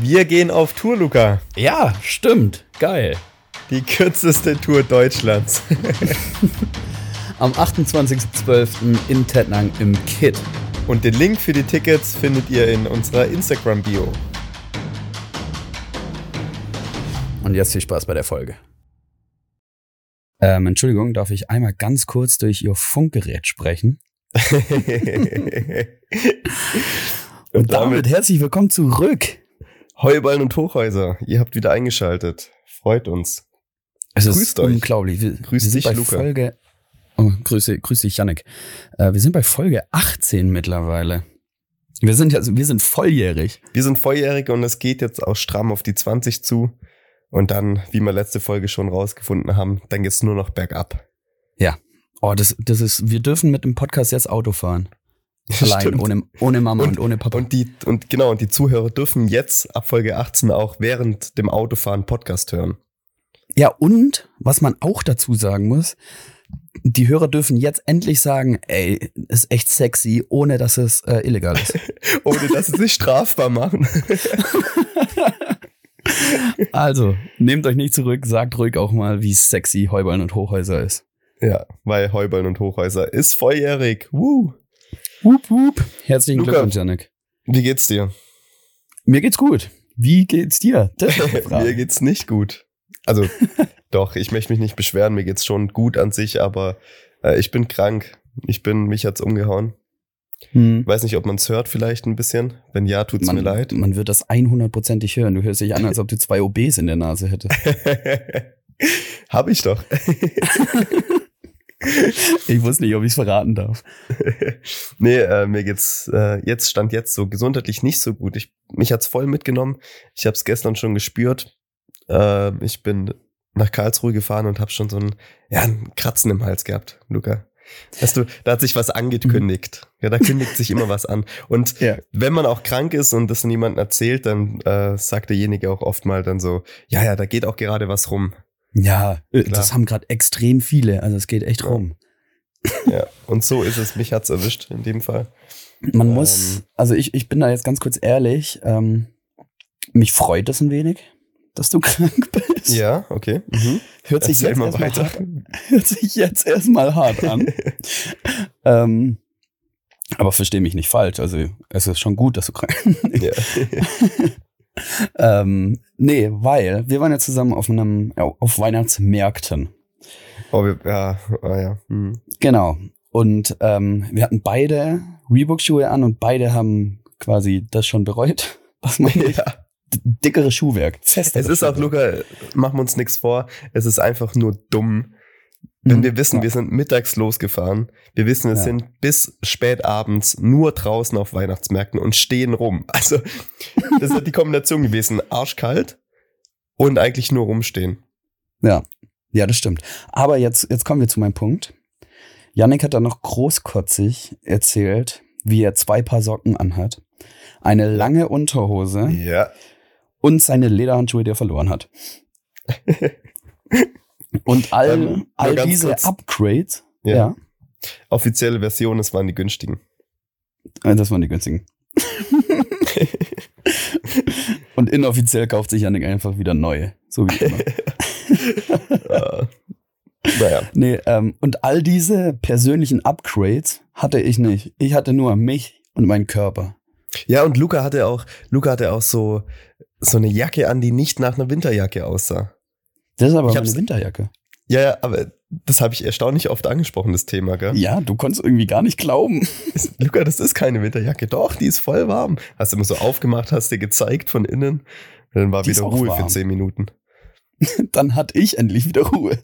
Wir gehen auf Tour, Luca. Ja, stimmt. Geil. Die kürzeste Tour Deutschlands. Am 28.12. in Tettnang im Kit. Und den Link für die Tickets findet ihr in unserer Instagram-Bio. Und jetzt viel Spaß bei der Folge. Ähm, Entschuldigung, darf ich einmal ganz kurz durch Ihr Funkgerät sprechen? und, und damit herzlich willkommen zurück. Heuballen und Hochhäuser, ihr habt wieder eingeschaltet. Freut uns. Es Grüßt ist euch. unglaublich. Wir, Grüß wir dich, bei Luca. Folge, oh, grüße, grüß dich, Janik. Äh, wir sind bei Folge 18 mittlerweile. Wir sind, also, wir sind volljährig. Wir sind volljährig und es geht jetzt auch stramm auf die 20 zu. Und dann, wie wir letzte Folge schon rausgefunden haben, dann geht's nur noch bergab. Ja. Oh, das, das ist, wir dürfen mit dem Podcast jetzt Auto fahren. Allein, ohne, ohne Mama und, und, ohne Papa. Und die, und genau, und die Zuhörer dürfen jetzt ab Folge 18 auch während dem Autofahren Podcast hören. Ja, und was man auch dazu sagen muss, die Hörer dürfen jetzt endlich sagen, ey, ist echt sexy, ohne dass es äh, illegal ist. ohne dass sie sich strafbar machen. also, nehmt euch nicht zurück, sagt ruhig auch mal, wie sexy Heuballen und Hochhäuser ist. Ja, weil Heuballen und Hochhäuser ist volljährig. Woo! Wup, wup. Herzlichen Luca, Glückwunsch, Janik. Wie geht's dir? Mir geht's gut. Wie geht's dir? mir geht's nicht gut. Also, doch, ich möchte mich nicht beschweren. Mir geht's schon gut an sich, aber äh, ich bin krank. Ich bin, mich hat's umgehauen. Hm. Weiß nicht, ob man es hört vielleicht ein bisschen. Wenn ja, tut's man, mir leid. Man wird das 100%ig hören. Du hörst dich an, als ob du zwei OBs in der Nase hättest. Hab ich doch. Ich wusste nicht, ob ich es verraten darf. nee, äh, mir geht's äh, jetzt stand jetzt so gesundheitlich nicht so gut. Ich, mich hat's voll mitgenommen. Ich habe es gestern schon gespürt. Äh, ich bin nach Karlsruhe gefahren und habe schon so ein, ja, ein Kratzen im Hals gehabt, Luca. Weißt du, da hat sich was angekündigt. Mhm. Ja, da kündigt sich immer was an. Und ja. wenn man auch krank ist und das niemandem erzählt, dann äh, sagt derjenige auch oft mal dann so, ja, ja, da geht auch gerade was rum. Ja, äh, Klar. das haben gerade extrem viele. Also es geht echt ja. rum. Ja, und so ist es. Mich hat's erwischt in dem Fall. Man ähm, muss, also ich, ich bin da jetzt ganz kurz ehrlich, ähm, mich freut das ein wenig, dass du krank bist. Ja, okay. Mhm. Hört, sich jetzt mal weiter. Hart, hört sich jetzt erstmal hart an. ähm, aber verstehe mich nicht falsch. Also es ist schon gut, dass du krank bist. Ja. Ähm, nee, weil wir waren ja zusammen auf einem, auf Weihnachtsmärkten. Oh, wir, ja, oh, ja. Hm. Genau. Und ähm, wir hatten beide Reebok-Schuhe an und beide haben quasi das schon bereut, dass man ja. dickere Schuhwerk, Es ist auch, Luca, machen wir uns nichts vor, es ist einfach nur dumm, wenn mhm. wir wissen, ja. wir sind mittags losgefahren, wir wissen, wir ja. sind bis spät abends nur draußen auf Weihnachtsmärkten und stehen rum. Also, das ist die Kombination gewesen. Arschkalt und eigentlich nur rumstehen. Ja, ja, das stimmt. Aber jetzt, jetzt kommen wir zu meinem Punkt. Yannick hat da noch großkotzig erzählt, wie er zwei Paar Socken anhat, eine lange Unterhose ja. und seine Lederhandschuhe, die er verloren hat. Und all, ähm, all diese kurz. Upgrades, ja. ja. Offizielle Version, es waren die günstigen. Äh, das waren die günstigen. Und inoffiziell kauft sich Janik einfach wieder neue. So wie immer. naja. Nee, ähm, und all diese persönlichen Upgrades hatte ich nicht. Ich hatte nur mich und meinen Körper. Ja, und Luca hatte auch, Luca hatte auch so, so eine Jacke an, die nicht nach einer Winterjacke aussah. Das ist aber eine Winterjacke. Ja, ja, aber das habe ich erstaunlich oft angesprochen, das Thema, gell? Ja, du konntest irgendwie gar nicht glauben. Luca, das ist keine Winterjacke. Doch, die ist voll warm. Hast du immer so aufgemacht, hast dir gezeigt von innen. Dann war die wieder Ruhe warm. für zehn Minuten. dann hatte ich endlich wieder Ruhe.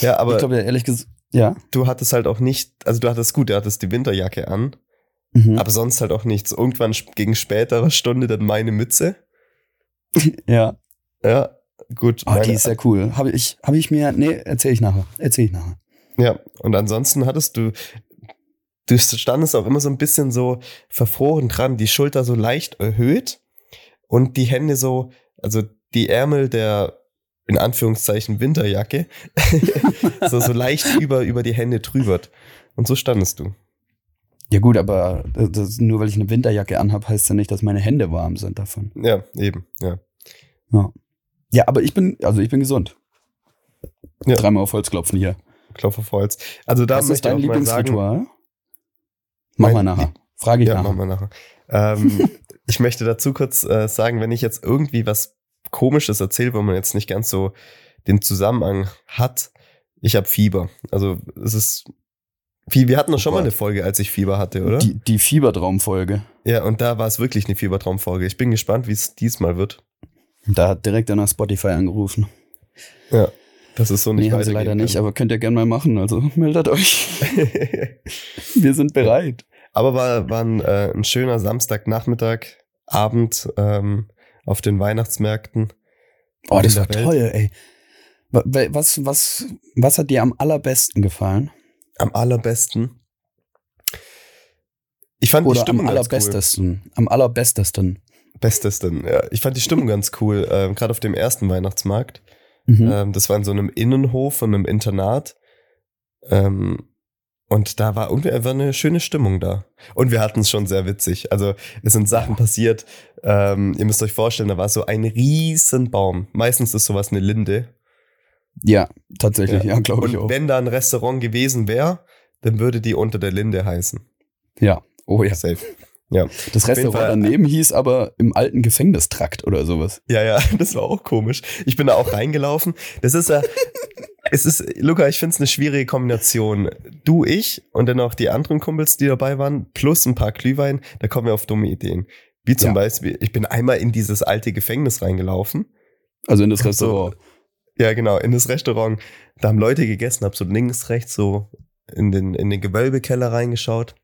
Ja, aber. Ich glaube ja ehrlich gesagt, ja. Du hattest halt auch nicht, also du hattest gut, du hattest die Winterjacke an. Mhm. Aber sonst halt auch nichts. Irgendwann gegen spätere Stunde dann meine Mütze. ja. Ja, gut. Oh, die ist sehr cool. Habe ich, hab ich mir, nee, erzähle ich nachher. Erzähle ich nachher. Ja, und ansonsten hattest du, du standest auch immer so ein bisschen so verfroren dran, die Schulter so leicht erhöht und die Hände so, also die Ärmel der in Anführungszeichen Winterjacke so, so leicht über, über die Hände drüber. Und so standest du. Ja gut, aber das, nur weil ich eine Winterjacke anhab, heißt ja nicht, dass meine Hände warm sind davon. Ja, eben, ja. Ja, ja aber ich bin, also ich bin gesund. Ja. Dreimal auf Holz klopfen hier. Klopf auf Holz. Also da Was ist dein Lieblingsritual? Mach mal nachher. Frage ich ja, nachher. Mach mal nachher. Ähm, ich möchte dazu kurz äh, sagen, wenn ich jetzt irgendwie was Komisches erzähle, wo man jetzt nicht ganz so den Zusammenhang hat, ich habe Fieber. Also es ist wir hatten doch schon oh mal eine Folge, als ich Fieber hatte, oder? Die, die Fiebertraumfolge. Ja, und da war es wirklich eine Fiebertraumfolge. Ich bin gespannt, wie es diesmal wird. Da hat direkt einer Spotify angerufen. Ja, das ist so nicht Nee, haben sie leider nicht, aber könnt ihr gerne mal machen. Also meldet euch. wir sind bereit. Aber war, war ein, äh, ein schöner Samstagnachmittag, Abend ähm, auf den Weihnachtsmärkten. Oh, das war Welt. toll, ey. Was, was, was hat dir am allerbesten gefallen? am allerbesten. Ich fand Oder die Stimmung am allerbestesten. Cool. Am allerbestesten. Bestesten, ja. Ich fand die Stimmung ganz cool, äh, gerade auf dem ersten Weihnachtsmarkt. Mhm. Ähm, das war in so einem Innenhof von einem Internat. Ähm, und da war irgendwie einfach eine schöne Stimmung da. Und wir hatten es schon sehr witzig. Also es sind Sachen passiert. Ähm, ihr müsst euch vorstellen, da war so ein riesen Baum. Meistens ist sowas eine Linde. Ja, tatsächlich, ja, ja glaube ich auch. Wenn da ein Restaurant gewesen wäre, dann würde die unter der Linde heißen. Ja, oh ja. Safe. Ja. Das Restaurant daneben hieß aber im alten Gefängnistrakt oder sowas. Ja, ja, das war auch komisch. Ich bin da auch reingelaufen. Das ist ja, es ist, Luca, ich finde es eine schwierige Kombination. Du, ich und dann auch die anderen Kumpels, die dabei waren, plus ein paar Glühwein, da kommen wir auf dumme Ideen. Wie zum ja. Beispiel, ich bin einmal in dieses alte Gefängnis reingelaufen. Also in das Restaurant. So, ja, genau, in das Restaurant. Da haben Leute gegessen, hab so links, rechts so in den, in den Gewölbekeller reingeschaut.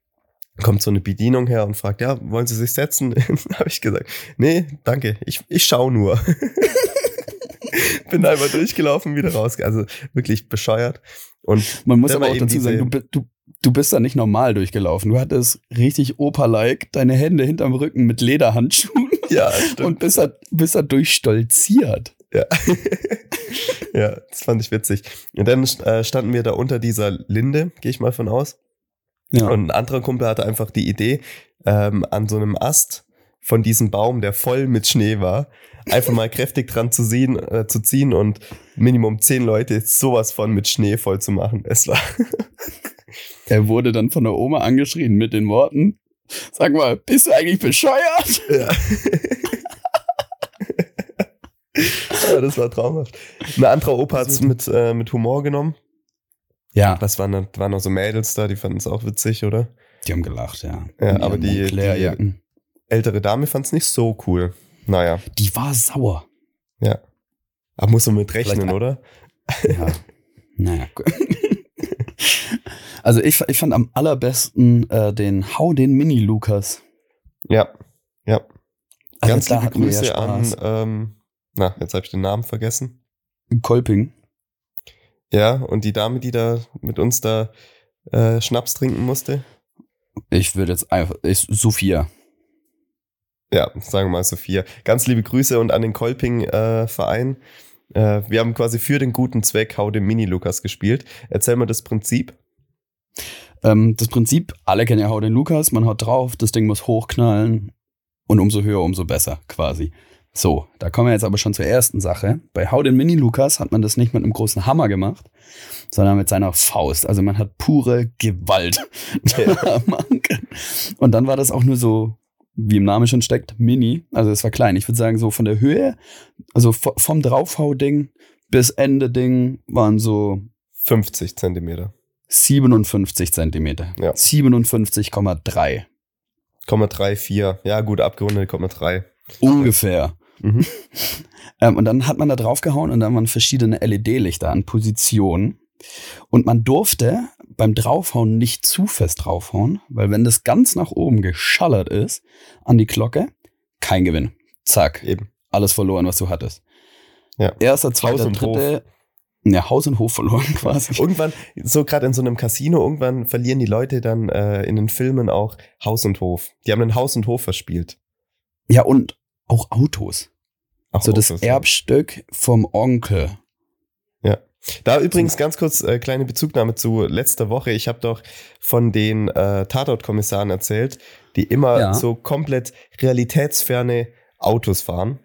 Kommt so eine Bedienung her und fragt, ja, wollen Sie sich setzen? habe ich gesagt, nee, danke, ich, ich schau nur. Bin einfach durchgelaufen, wieder raus. Also wirklich bescheuert. Und man muss aber auch dazu sagen, du, du, du bist da nicht normal durchgelaufen. Du hattest richtig Opa-like deine Hände hinterm Rücken mit Lederhandschuhen. Ja, stimmt. Und bist da, bist da durchstolziert. Ja. ja, das fand ich witzig. Und dann äh, standen wir da unter dieser Linde, gehe ich mal von aus. Ja. Und ein anderer Kumpel hatte einfach die Idee, ähm, an so einem Ast von diesem Baum, der voll mit Schnee war, einfach mal kräftig dran zu ziehen, äh, zu ziehen und Minimum zehn Leute sowas von mit Schnee voll zu machen. Es war. er wurde dann von der Oma angeschrien mit den Worten: Sag mal, bist du eigentlich bescheuert? Ja. ja, das war traumhaft. Ein anderer Opa hat es mit, äh, mit Humor genommen. Ja. Was waren, da waren noch so Mädels da, die fanden es auch witzig, oder? Die haben gelacht, ja. Ja, aber die, die ältere Dame fand es nicht so cool. Naja. Die war sauer. Ja. Aber muss man mit rechnen, Vielleicht, oder? Ja. naja. also ich, ich fand am allerbesten äh, den Hau den Mini-Lukas. Ja, ja. Also Ganz liebe Grüße ja an ähm, na, jetzt habe ich den Namen vergessen. Kolping. Ja, und die Dame, die da mit uns da äh, Schnaps trinken musste? Ich würde jetzt einfach, ich, Sophia. Ja, sagen wir mal Sophia. Ganz liebe Grüße und an den Kolping-Verein. Äh, äh, wir haben quasi für den guten Zweck Hau dem Mini-Lukas gespielt. Erzähl mal das Prinzip. Ähm, das Prinzip, alle kennen ja Hau den Lukas, man haut drauf, das Ding muss hochknallen und umso höher, umso besser quasi. So, da kommen wir jetzt aber schon zur ersten Sache. Bei Hau den Mini Lukas hat man das nicht mit einem großen Hammer gemacht, sondern mit seiner Faust. Also man hat pure Gewalt. Und dann war das auch nur so, wie im Namen schon steckt, Mini. Also es war klein. Ich würde sagen, so von der Höhe, also vom Draufhau-Ding bis Ende Ding waren so 50 Zentimeter. 57 Zentimeter. Ja. 57,3. 0,34. Ja, gut, abgerundet 0,3. Ungefähr. Mhm. ähm, und dann hat man da draufgehauen und dann waren verschiedene LED-Lichter an Positionen. Und man durfte beim Draufhauen nicht zu fest draufhauen, weil wenn das ganz nach oben geschallert ist an die Glocke, kein Gewinn. Zack. Eben. Alles verloren, was du hattest. Ja. Erster, zweiter, dritte. Ja, Haus und Hof verloren quasi. Irgendwann, so gerade in so einem Casino, irgendwann verlieren die Leute dann äh, in den Filmen auch Haus und Hof. Die haben den Haus und Hof verspielt. Ja, und auch Autos. Auch so das Erbstück vom Onkel. Ja. Da übrigens ganz kurz äh, kleine Bezugnahme zu letzter Woche. Ich habe doch von den äh, Tatort-Kommissaren erzählt, die immer ja. so komplett realitätsferne Autos fahren.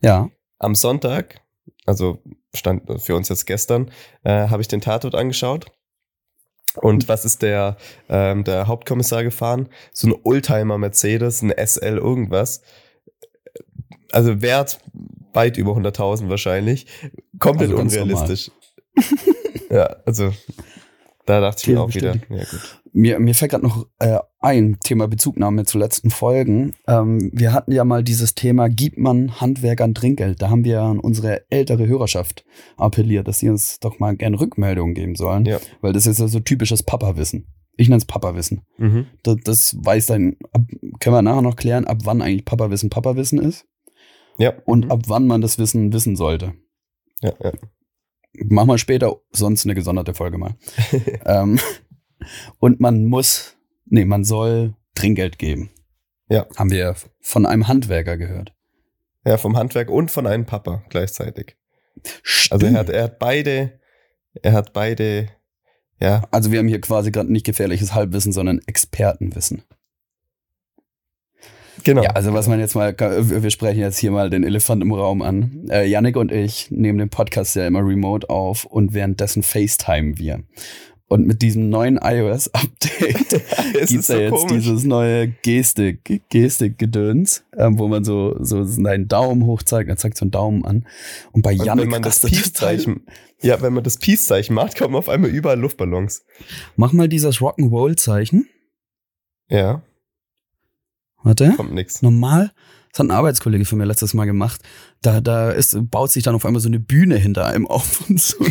Ja. Am Sonntag, also stand für uns jetzt gestern, äh, habe ich den Tatort angeschaut. Und was ist der, ähm, der Hauptkommissar gefahren? So ein Oldtimer Mercedes, ein SL irgendwas. Also Wert weit über 100.000 wahrscheinlich. Komplett also unrealistisch. ja, also da dachte ich mir auch wieder, ja. Mir, mir fällt gerade noch äh, ein Thema Bezugnahme zu letzten Folgen. Ähm, wir hatten ja mal dieses Thema, gibt man Handwerkern Trinkgeld? Da haben wir an unsere ältere Hörerschaft appelliert, dass sie uns doch mal gerne Rückmeldungen geben sollen. Ja. Weil das ist ja so typisches Papa-Wissen. Ich nenne es Papa-Wissen. Mhm. Das, das, weiß dann, ab, können wir nachher noch klären, ab wann eigentlich Papa-Wissen Papa-Wissen ist. Ja. Und mhm. ab wann man das Wissen wissen sollte. Ja, ja. Machen wir später sonst eine gesonderte Folge mal. ähm, und man muss, nee, man soll Trinkgeld geben. Ja. Haben wir von einem Handwerker gehört. Ja, vom Handwerk und von einem Papa gleichzeitig. Stimmt. Also er hat, er hat beide, er hat beide, ja. Also wir haben hier quasi gerade nicht gefährliches Halbwissen, sondern Expertenwissen. Genau. Ja, also was man jetzt mal, wir sprechen jetzt hier mal den Elefant im Raum an. Äh, Yannick und ich nehmen den Podcast ja immer remote auf und währenddessen FaceTime wir. Und mit diesem neuen iOS-Update gibt es ja so jetzt komisch. dieses neue Gestik, Gestik-Gedöns, äh, wo man so, so seinen Daumen hoch zeigt, dann zeigt so einen Daumen an. Und bei Yannick wenn man das Peace-Zeichen, ja, wenn man das Peace-Zeichen macht, kommen auf einmal überall Luftballons. Mach mal dieses Rock'n'Roll-Zeichen. Ja. Warte. Kommt nix. Normal. Das hat ein Arbeitskollege von mir letztes Mal gemacht. Da, da ist, baut sich dann auf einmal so eine Bühne hinter einem auf und so.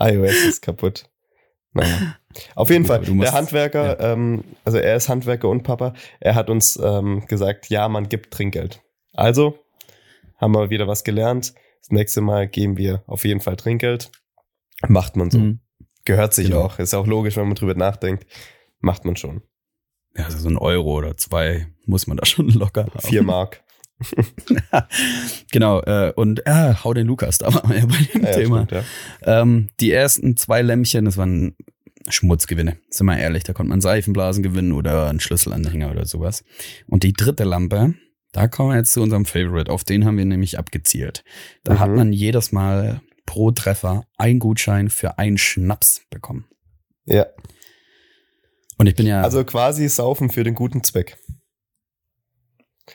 iOS ist kaputt. Naja. Auf jeden Fall, der Handwerker, ja. ähm, also er ist Handwerker und Papa, er hat uns ähm, gesagt, ja, man gibt Trinkgeld. Also haben wir wieder was gelernt. Das nächste Mal geben wir auf jeden Fall Trinkgeld. Macht man so. Mhm. Gehört sich genau. auch. Ist auch logisch, wenn man drüber nachdenkt. Macht man schon ja, also so ein Euro oder zwei muss man da schon locker haben. Vier Mark. genau, äh, und äh, hau den Lukas da mal bei dem ja, Thema. Stimmt, ja. ähm, die ersten zwei Lämpchen, das waren Schmutzgewinne, sind wir ehrlich, da konnte man Seifenblasen gewinnen oder einen Schlüsselanhänger oder sowas. Und die dritte Lampe, da kommen wir jetzt zu unserem Favorite, auf den haben wir nämlich abgezielt. Da mhm. hat man jedes Mal pro Treffer ein Gutschein für einen Schnaps bekommen. Ja. Und ich bin ja. Also quasi saufen für den guten Zweck.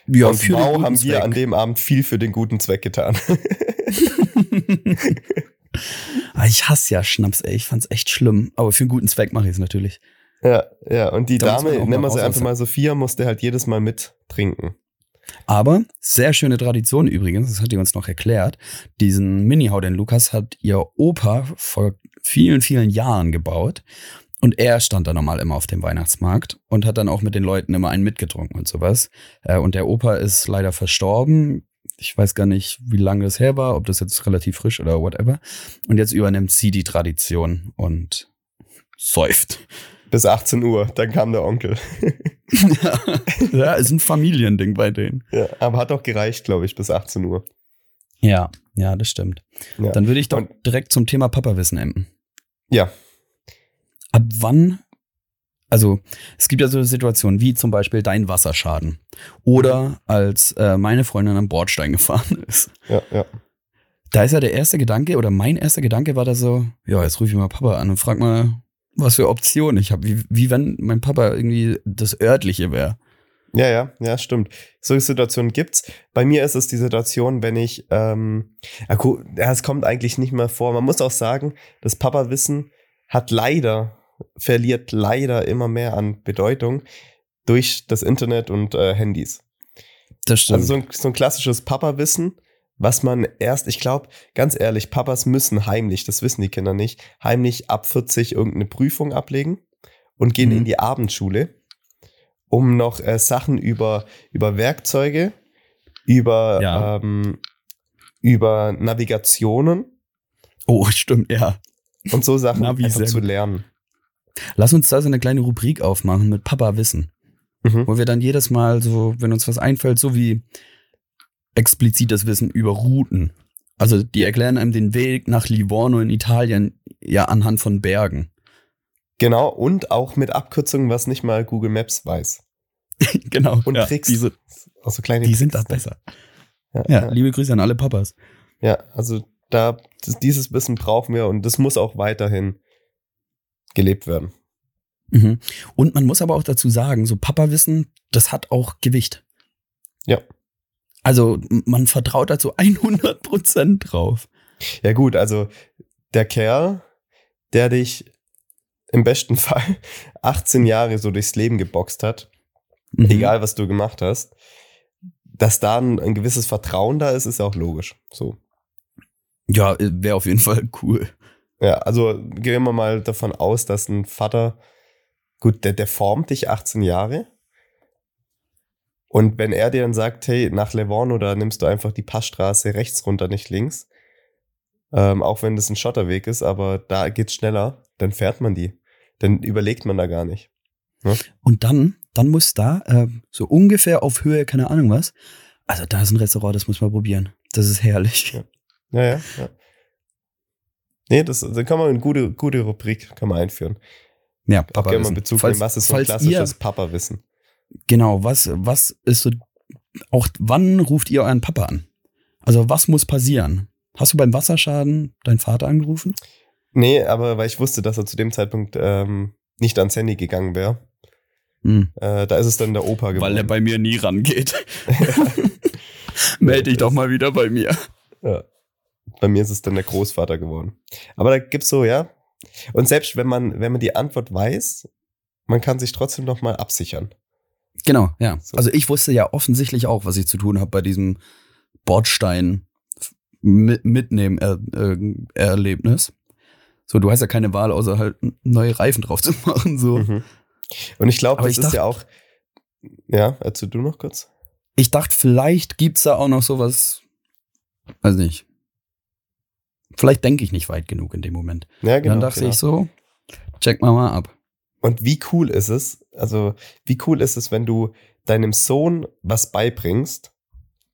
Ja, Und für wow, haben Zweck. wir an dem Abend viel für den guten Zweck getan. Ah, ich hasse ja Schnaps, ey. Ich fand's echt schlimm. Aber für einen guten Zweck mache ich es natürlich. Ja, ja. Und die da Dame, nennen wir sie einfach mal Sophia, musste halt jedes Mal mit trinken. Aber sehr schöne Tradition übrigens, das hat die uns noch erklärt. Diesen Mini-Hau, den Lukas hat ihr Opa vor vielen, vielen Jahren gebaut. Und er stand da normal immer auf dem Weihnachtsmarkt und hat dann auch mit den Leuten immer einen mitgetrunken und sowas. Äh, und der Opa ist leider verstorben. Ich weiß gar nicht, wie lange das her war, ob das jetzt relativ frisch oder whatever. Und jetzt übernimmt sie die Tradition und säuft. Bis 18 Uhr, dann kam der Onkel. ja, ja, ist ein Familiending bei denen. Ja, aber hat auch gereicht, glaube ich, bis 18 Uhr. Ja, ja, das stimmt. Ja. Dann würde ich doch und direkt zum Thema Papa-Wissen enden. Ja, ab wann, also es gibt ja so Situationen wie zum Beispiel dein Wasserschaden oder als äh, meine Freundin am Bordstein gefahren ist. Ja, ja. Da ist ja der erste Gedanke oder mein erster Gedanke war da so, ja, jetzt rufe ich mal Papa an und frag mal, was für Optionen ich habe, wie, wie wenn mein Papa irgendwie das örtliche wäre. Ja, ja, ja, stimmt. Solche Situationen gibt's. Bei mir ist es die Situation, wenn ich, ähm, ja, es kommt eigentlich nicht mehr vor. Man muss auch sagen, das Papa-Wissen hat leider verliert leider immer mehr an Bedeutung durch das Internet und äh, Handys. Das stimmt. Also so ein, so ein klassisches Papa-Wissen, was man erst, ich glaube, ganz ehrlich, Papas müssen heimlich, das wissen die Kinder nicht, heimlich ab 40 irgendeine Prüfung ablegen und gehen mhm. in die Abendschule, um noch äh, Sachen über, über Werkzeuge, über, ja. ähm, über Navigationen. Oh, stimmt, ja. Und so Sachen Navi zu lernen. Lass uns da so eine kleine Rubrik aufmachen mit Papa Wissen. Mhm. Wo wir dann jedes Mal so, wenn uns was einfällt, so wie explizites Wissen über Routen Also die erklären einem den Weg nach Livorno in Italien ja anhand von Bergen. Genau, und auch mit Abkürzungen, was nicht mal Google Maps weiß. genau. Und ja, Tricks. Diese, also kleine die Tricks sind da da. besser. Ja, Ja, ja. liebe Grüße an alle Papas. ja, also da, das, dieses Wissen brauchen wir und das muss auch weiterhin gelebt werden. Mhm. Und man muss aber auch dazu sagen, so Papa-Wissen, das hat auch Gewicht. Ja. Also man vertraut da zu 100 Prozent drauf. Ja gut, also der Kerl, der dich im besten Fall 18 Jahre so durchs Leben geboxt hat, Mhm. egal was du gemacht hast, dass da ein, ein gewisses Vertrauen da ist, ist ja auch logisch. So. Ja, wäre auf jeden Fall cool. Ja, also gehen wir mal davon aus, dass ein Vater, gut, der, der formt dich 18 Jahre. Und wenn er dir dann sagt, hey, nach Livorno, da nimmst du einfach die Passstraße rechts runter, nicht links, ähm, auch wenn das ein Schotterweg ist, aber da geht's schneller, dann fährt man die. Dann überlegt man da gar nicht. Und dann, dann muss da äh, so ungefähr auf Höhe, keine Ahnung was. Also da ist ein Restaurant, das muss man probieren. Das ist herrlich. Ja. Ja, ja, ja. Nee, das, da kann man eine gute, gute Rubrik kann man einführen. Ja, Auch Papa gerne mal Bezug falls, nehmen, was ist so ein klassisches Papa-Wissen. Genau, was, was ist so, auch wann ruft ihr euren Papa an? Also was muss passieren? Hast du beim Wasserschaden deinen Vater angerufen? Nee, aber weil ich wusste, dass er zu dem Zeitpunkt ähm, nicht ans Handy gegangen wäre. Hm. Äh, da ist es dann der Opa geworden. Weil er bei mir nie rangeht. Melde dich doch mal wieder bei mir. ja. Bei mir ist es dann der Großvater geworden. Aber da gibt's so, ja. Und selbst wenn man, wenn man die Antwort weiß, man kann sich trotzdem noch mal absichern. Genau, ja. So. Also ich wusste ja offensichtlich auch, was ich zu tun habe bei diesem Bordstein mit, mitnehmen er, äh, Erlebnis. So, du hast ja keine Wahl, außer halt neue Reifen drauf zu machen. So. Mhm. Und ich glaube, das ich ist ja auch. Ja, erzähl du noch kurz. Ich dachte, vielleicht gibt's da auch noch sowas, weiß nicht. Vielleicht denke ich nicht weit genug in dem Moment. Ja, Dann dachte ich so, check mal mal ab. Und wie cool ist es, also wie cool ist es, wenn du deinem Sohn was beibringst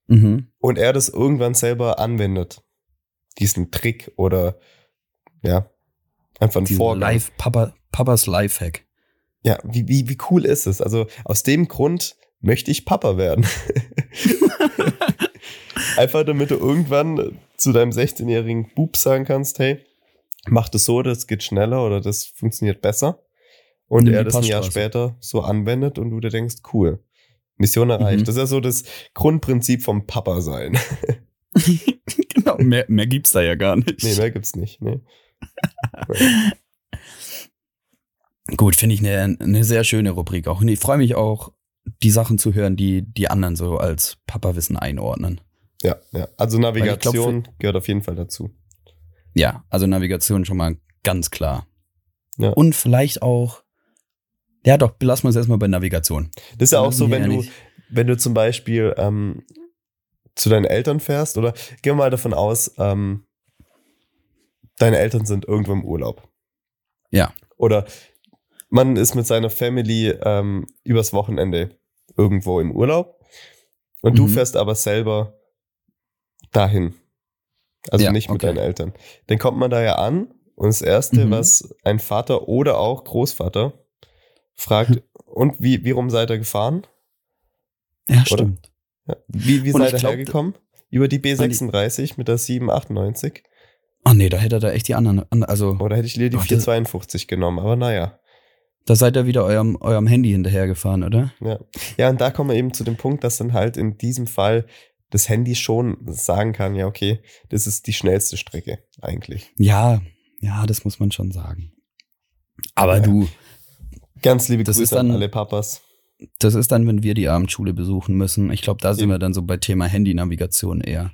Mhm. und er das irgendwann selber anwendet. Diesen Trick oder ja, einfach ein Vorgang. Live, Papa, Papas Lifehack. Ja, wie, wie, wie cool ist es? Also aus dem Grund möchte ich Papa werden. einfach damit du irgendwann zu deinem 16-jährigen Bub sagen kannst, hey, mach das so, das geht schneller oder das funktioniert besser. Und Nimm er das ein Jahr später so anwendet und du dir denkst, cool, Mission erreicht. Mhm. Das ist ja so das Grundprinzip vom Papa sein. genau, mehr, mehr gibt's da ja gar nicht. nee, mehr gibt's nicht. Nee. Gut, finde ich eine eine sehr schöne Rubrik auch. Und ich freue mich auch, die Sachen zu hören, die die anderen so als Papa-Wissen einordnen. Ja, ja. Also ich glaub, Navigation gehört auf jeden Fall dazu. Ja, also Navigation schon mal ganz klar. Ja. Und vielleicht auch, ja doch, belassen wir es erstmal bei Navigation. Das ist ja auch so, wenn du, nicht- wenn du zum Beispiel ähm, zu deinen Eltern fährst oder gehen wir mal davon aus, ähm, deine Eltern sind irgendwo im Urlaub. Ja. Oder man ist mit seiner Family ähm, übers Wochenende irgendwo im Urlaub und du Mhm. fährst aber selber dahin. Also Ja, nicht mit okay. deinen Eltern. Dann kommt man da ja an und das Erste, Mhm. was ein Vater oder auch Großvater fragt, und wie, wie rum seid ihr gefahren? Ja, stimmt. Ja. Wie, wie Und seid ihr glaub, hergekommen? Über die B36 mit der 798? Ach nee, da hätte er da echt die anderen, an- also Oder hätte ich lieber die Oh, das- 452 genommen? Aber naja. da seid ihr wieder eurem, eurem Handy hinterhergefahren, oder? Ja. ja, und da kommen wir eben zu dem Punkt, dass dann halt in diesem Fall das Handy schon sagen kann, ja, okay, das ist die schnellste Strecke eigentlich. Ja, ja, das muss man schon sagen. Aber Ja. du, Ganz liebe Das Grüße ist dann- an alle Papas. das ist dann, wenn wir die Abendschule besuchen müssen. Ich glaube, da sind Eben. wir dann so bei Thema Handynavigation eher.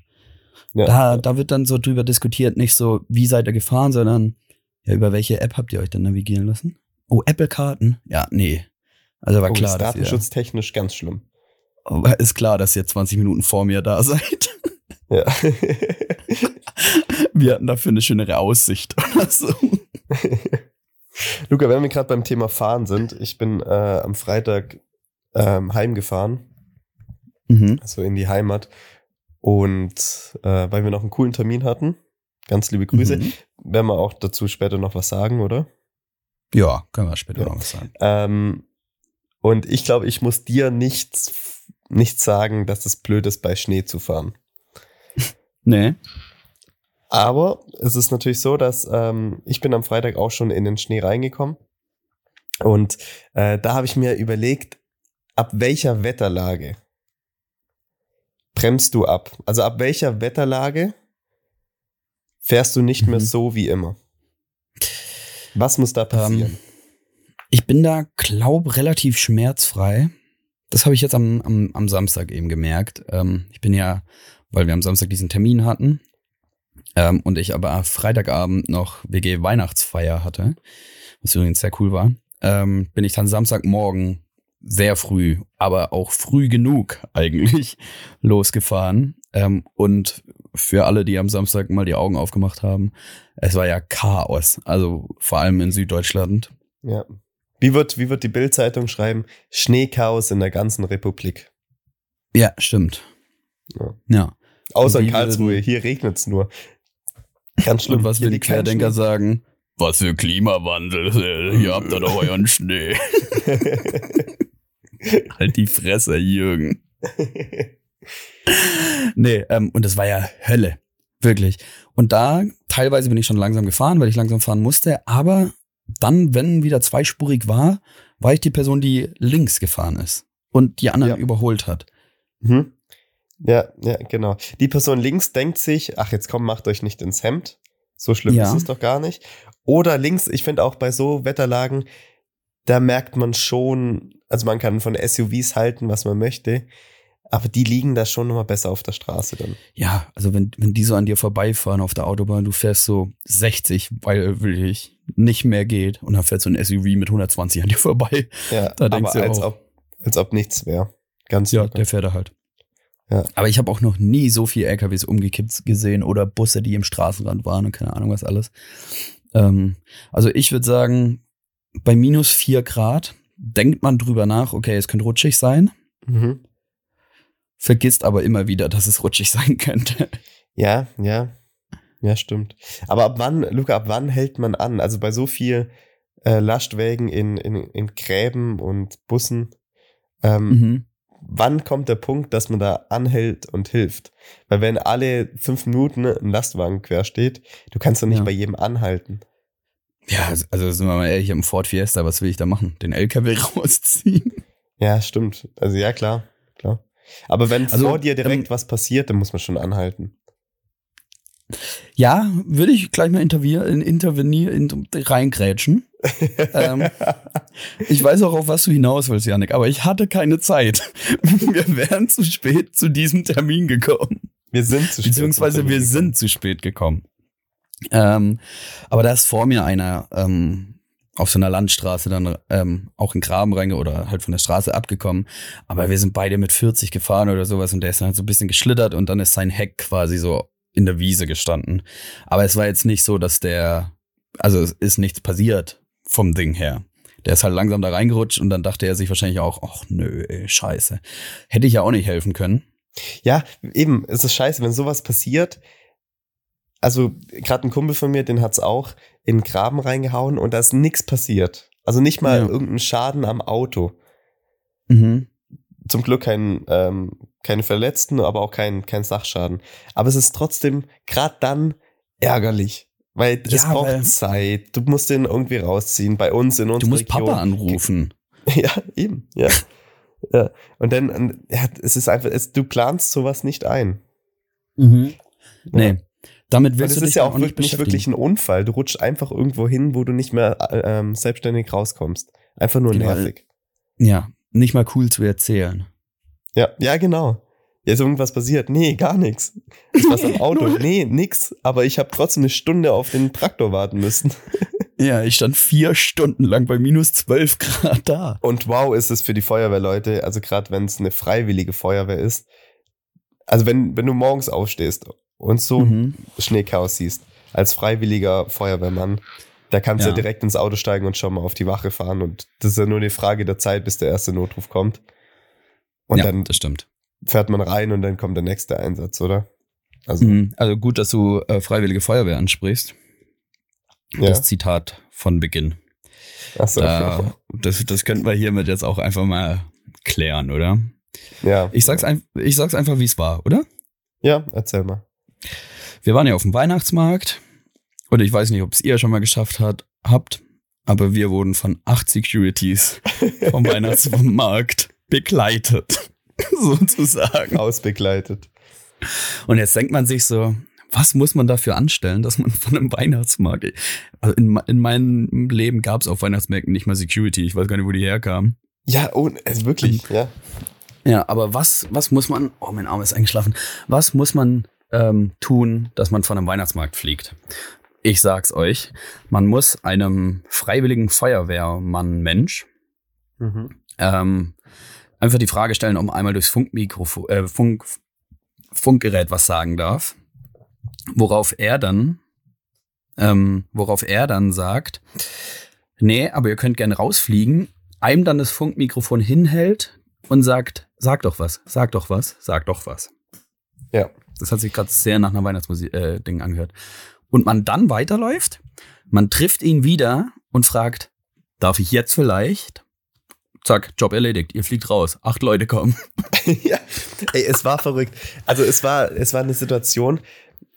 Ja, Da, da wird dann so drüber diskutiert, nicht so, wie seid ihr gefahren, sondern ja, über welche App habt ihr euch dann navigieren lassen? Oh, Apple-Karten? Ja, nee. Also war oh, klar, das ist datenschutztechnisch ganz schlimm. Aber ist klar, dass ihr 20 Minuten vor mir da seid. Ja. Wir hatten dafür eine schönere Aussicht oder so. Luca, wenn wir gerade beim Thema Fahren sind, ich bin äh, am Freitag ähm, heimgefahren, Mhm. also in die Heimat. Und äh, weil wir noch einen coolen Termin hatten, ganz liebe Grüße, Mhm. werden wir auch dazu später noch was sagen, oder? Ja, können wir später Ja. noch was sagen. Ähm, und ich glaube, ich muss dir nichts, nichts sagen, dass es blöd ist, bei Schnee zu fahren. Nee. Aber es ist natürlich so, dass ähm, ich bin am Freitag auch schon in den Schnee reingekommen. Und äh, da habe ich mir überlegt, ab welcher Wetterlage bremst du ab? Also ab welcher Wetterlage fährst du nicht mehr Mhm. so wie immer? Was muss da passieren? Ähm, ich bin da, glaub, relativ schmerzfrei. Das habe ich jetzt am, am, am Samstag eben gemerkt. Ähm, ich bin ja, weil wir am Samstag diesen Termin hatten ähm, und ich aber Freitagabend noch WG-Weihnachtsfeier hatte, was übrigens sehr cool war, ähm, bin ich dann Samstagmorgen sehr früh, aber auch früh genug eigentlich losgefahren. Ähm, und für alle, die am Samstag mal die Augen aufgemacht haben, es war ja Chaos. Also vor allem in Süddeutschland. Ja. Wie wird, wie wird die Bildzeitung schreiben? Schneechaos in der ganzen Republik. Ja, stimmt. Ja. Ja. Außer in Karlsruhe, würden- hier regnet's nur. Ganz schlimm. Und was Hier will die Querdenker Schnee. sagen? Was für Klimawandel? Ihr habt da doch euren Schnee. halt die Fresse, Jürgen. Nee, ähm, und das war ja Hölle. Wirklich. Und da, teilweise bin ich schon langsam gefahren, weil ich langsam fahren musste, aber dann, wenn wieder zweispurig war, war ich die Person, die links gefahren ist und die anderen Ja. überholt hat. Mhm. Ja, ja, genau. Die Person links denkt sich, ach, jetzt komm, macht euch nicht ins Hemd. So schlimm Ja. ist es doch gar nicht. Oder links, ich finde auch bei so Wetterlagen, da merkt man schon, also man kann von SUVs halten, was man möchte, aber die liegen da schon nochmal besser auf der Straße dann. Ja, also wenn, wenn die so an dir vorbeifahren auf der Autobahn, du fährst so 60, weil wirklich nicht mehr geht und dann fährt so ein SUV mit 120 an dir vorbei. Ja, Da denkst du als auch. ob, als ob nichts wäre. Ganz Ja, locker. der fährt da halt. Ja. Aber ich habe auch noch nie so viel LKWs umgekippt gesehen oder Busse, die im Straßenrand waren und keine Ahnung was alles. Ähm, also ich würde sagen, bei minus vier Grad denkt man drüber nach, okay, es könnte rutschig sein, Mhm. vergisst aber immer wieder, dass es rutschig sein könnte. Ja, ja. Ja, stimmt. Aber ab wann, Luca, ab wann hält man an? Also bei so viel äh, Lastwagen in, in, in Gräben und Bussen, ähm, Mhm. wann kommt der Punkt, dass man da anhält und hilft? Weil wenn alle fünf Minuten ein Lastwagen quer steht, du kannst doch nicht Ja. bei jedem anhalten. Ja, also sind wir mal ehrlich, im Ford Fiesta, was will ich da machen? Den LKW rausziehen? Ja, stimmt. Also ja, klar, klar. Aber wenn Also, vor dir direkt ähm, was passiert, dann muss man schon anhalten. Ja, würde ich gleich mal intervenieren, intervenieren, reingrätschen. ähm, ich weiß auch, auf was du hinaus willst, Janik, aber ich hatte keine Zeit. Wir wären zu spät zu diesem Termin gekommen. Wir sind zu spät. Beziehungsweise wir sind zu spät gekommen. Ähm, aber da ist vor mir einer ähm, auf so einer Landstraße dann ähm, auch in Graben reinge oder halt von der Straße abgekommen. Aber wir sind beide mit 40 gefahren oder sowas und der ist dann halt so ein bisschen geschlittert und dann ist sein Heck quasi so in der Wiese gestanden. Aber es war jetzt nicht so, dass der, also es ist nichts passiert vom Ding her. Der ist halt langsam da reingerutscht und dann dachte er sich wahrscheinlich auch, ach nö, ey, scheiße. Hätte ich ja auch nicht helfen können. Ja, eben, es ist scheiße, wenn sowas passiert. Also, gerade ein Kumpel von mir, den hat's auch in den Graben reingehauen und da ist nichts passiert. Also nicht mal Ja. irgendein Schaden am Auto. Mhm. Zum Glück kein, ähm, keine Verletzten, aber auch kein, kein Sachschaden. Aber es ist trotzdem gerade dann ärgerlich. Weil es Ja, braucht weil- Zeit. Du musst den irgendwie rausziehen. Bei uns in Du unserer musst Region. Papa anrufen. Ja, eben, ja. ja. Und dann, und, ja, es ist einfach, es, du planst sowas nicht ein. Ja. Nee. Damit Und willst es du ist dich ja dann auch wirklich, nicht wirklich ein Unfall. Du rutschst einfach irgendwo hin, wo du nicht mehr äh, ähm, selbstständig rauskommst. Einfach nur Genau. nervig. Ja, nicht mal cool zu erzählen. Ja, ja, genau. Ja, ist irgendwas passiert? Nee, gar nichts. Ist was am Auto? Nee, nix. Aber ich habe trotzdem eine Stunde auf den Traktor warten müssen. Ja, ich stand vier Stunden lang bei minus zwölf Grad da. Und wow, ist es für die Feuerwehrleute, also gerade wenn es eine freiwillige Feuerwehr ist. Also wenn, wenn du morgens aufstehst und so Mhm. Schneechaos siehst, als freiwilliger Feuerwehrmann, da kannst du Ja. ja direkt ins Auto steigen und schon mal auf die Wache fahren. Und das ist ja nur eine Frage der Zeit, bis der erste Notruf kommt. Und ja, dann das stimmt. fährt man rein und dann kommt der nächste Einsatz, oder? Also, mhm. also gut, dass du äh, Freiwillige Feuerwehr ansprichst. Ja. Das Zitat von Beginn. Ach so. Da, das, das könnten wir hiermit jetzt auch einfach mal klären, oder? Ja. Ich sag's, ein, ich sag's einfach, wie es war, oder? Ja, erzähl mal. Wir waren ja auf dem Weihnachtsmarkt und ich weiß nicht, ob es ihr schon mal geschafft hat, habt, aber wir wurden von acht Securities vom Weihnachtsmarkt begleitet, sozusagen. Ausbegleitet. Und jetzt denkt man sich so, was muss man dafür anstellen, dass man von einem Weihnachtsmarkt. Also in, in meinem Leben gab es auf Weihnachtsmärkten nicht mal Security. Ich weiß gar nicht, wo die herkamen. Ja, oh, also wirklich, ja. Ja, aber was, was muss man, oh, mein Arm ist eingeschlafen, was muss man ähm, tun, dass man von einem Weihnachtsmarkt fliegt? Ich sag's euch, man muss einem freiwilligen Feuerwehrmann Mensch mhm. ähm, einfach die Frage stellen, um einmal durchs Funkmikrofon, äh, Funk, Funkgerät was sagen darf. Worauf er dann, ähm, worauf er dann sagt, nee, aber ihr könnt gerne rausfliegen, einem dann das Funkmikrofon hinhält und sagt, sag doch was, sag doch was, sag doch was. Ja. Das hat sich gerade sehr nach einer Weihnachtsmusik-Ding äh, angehört. Und man dann weiterläuft, man trifft ihn wieder und fragt, darf ich jetzt vielleicht? Zack, Job erledigt, ihr fliegt raus, acht Leute kommen. ja, ey, es war verrückt. Also es war, es war eine Situation,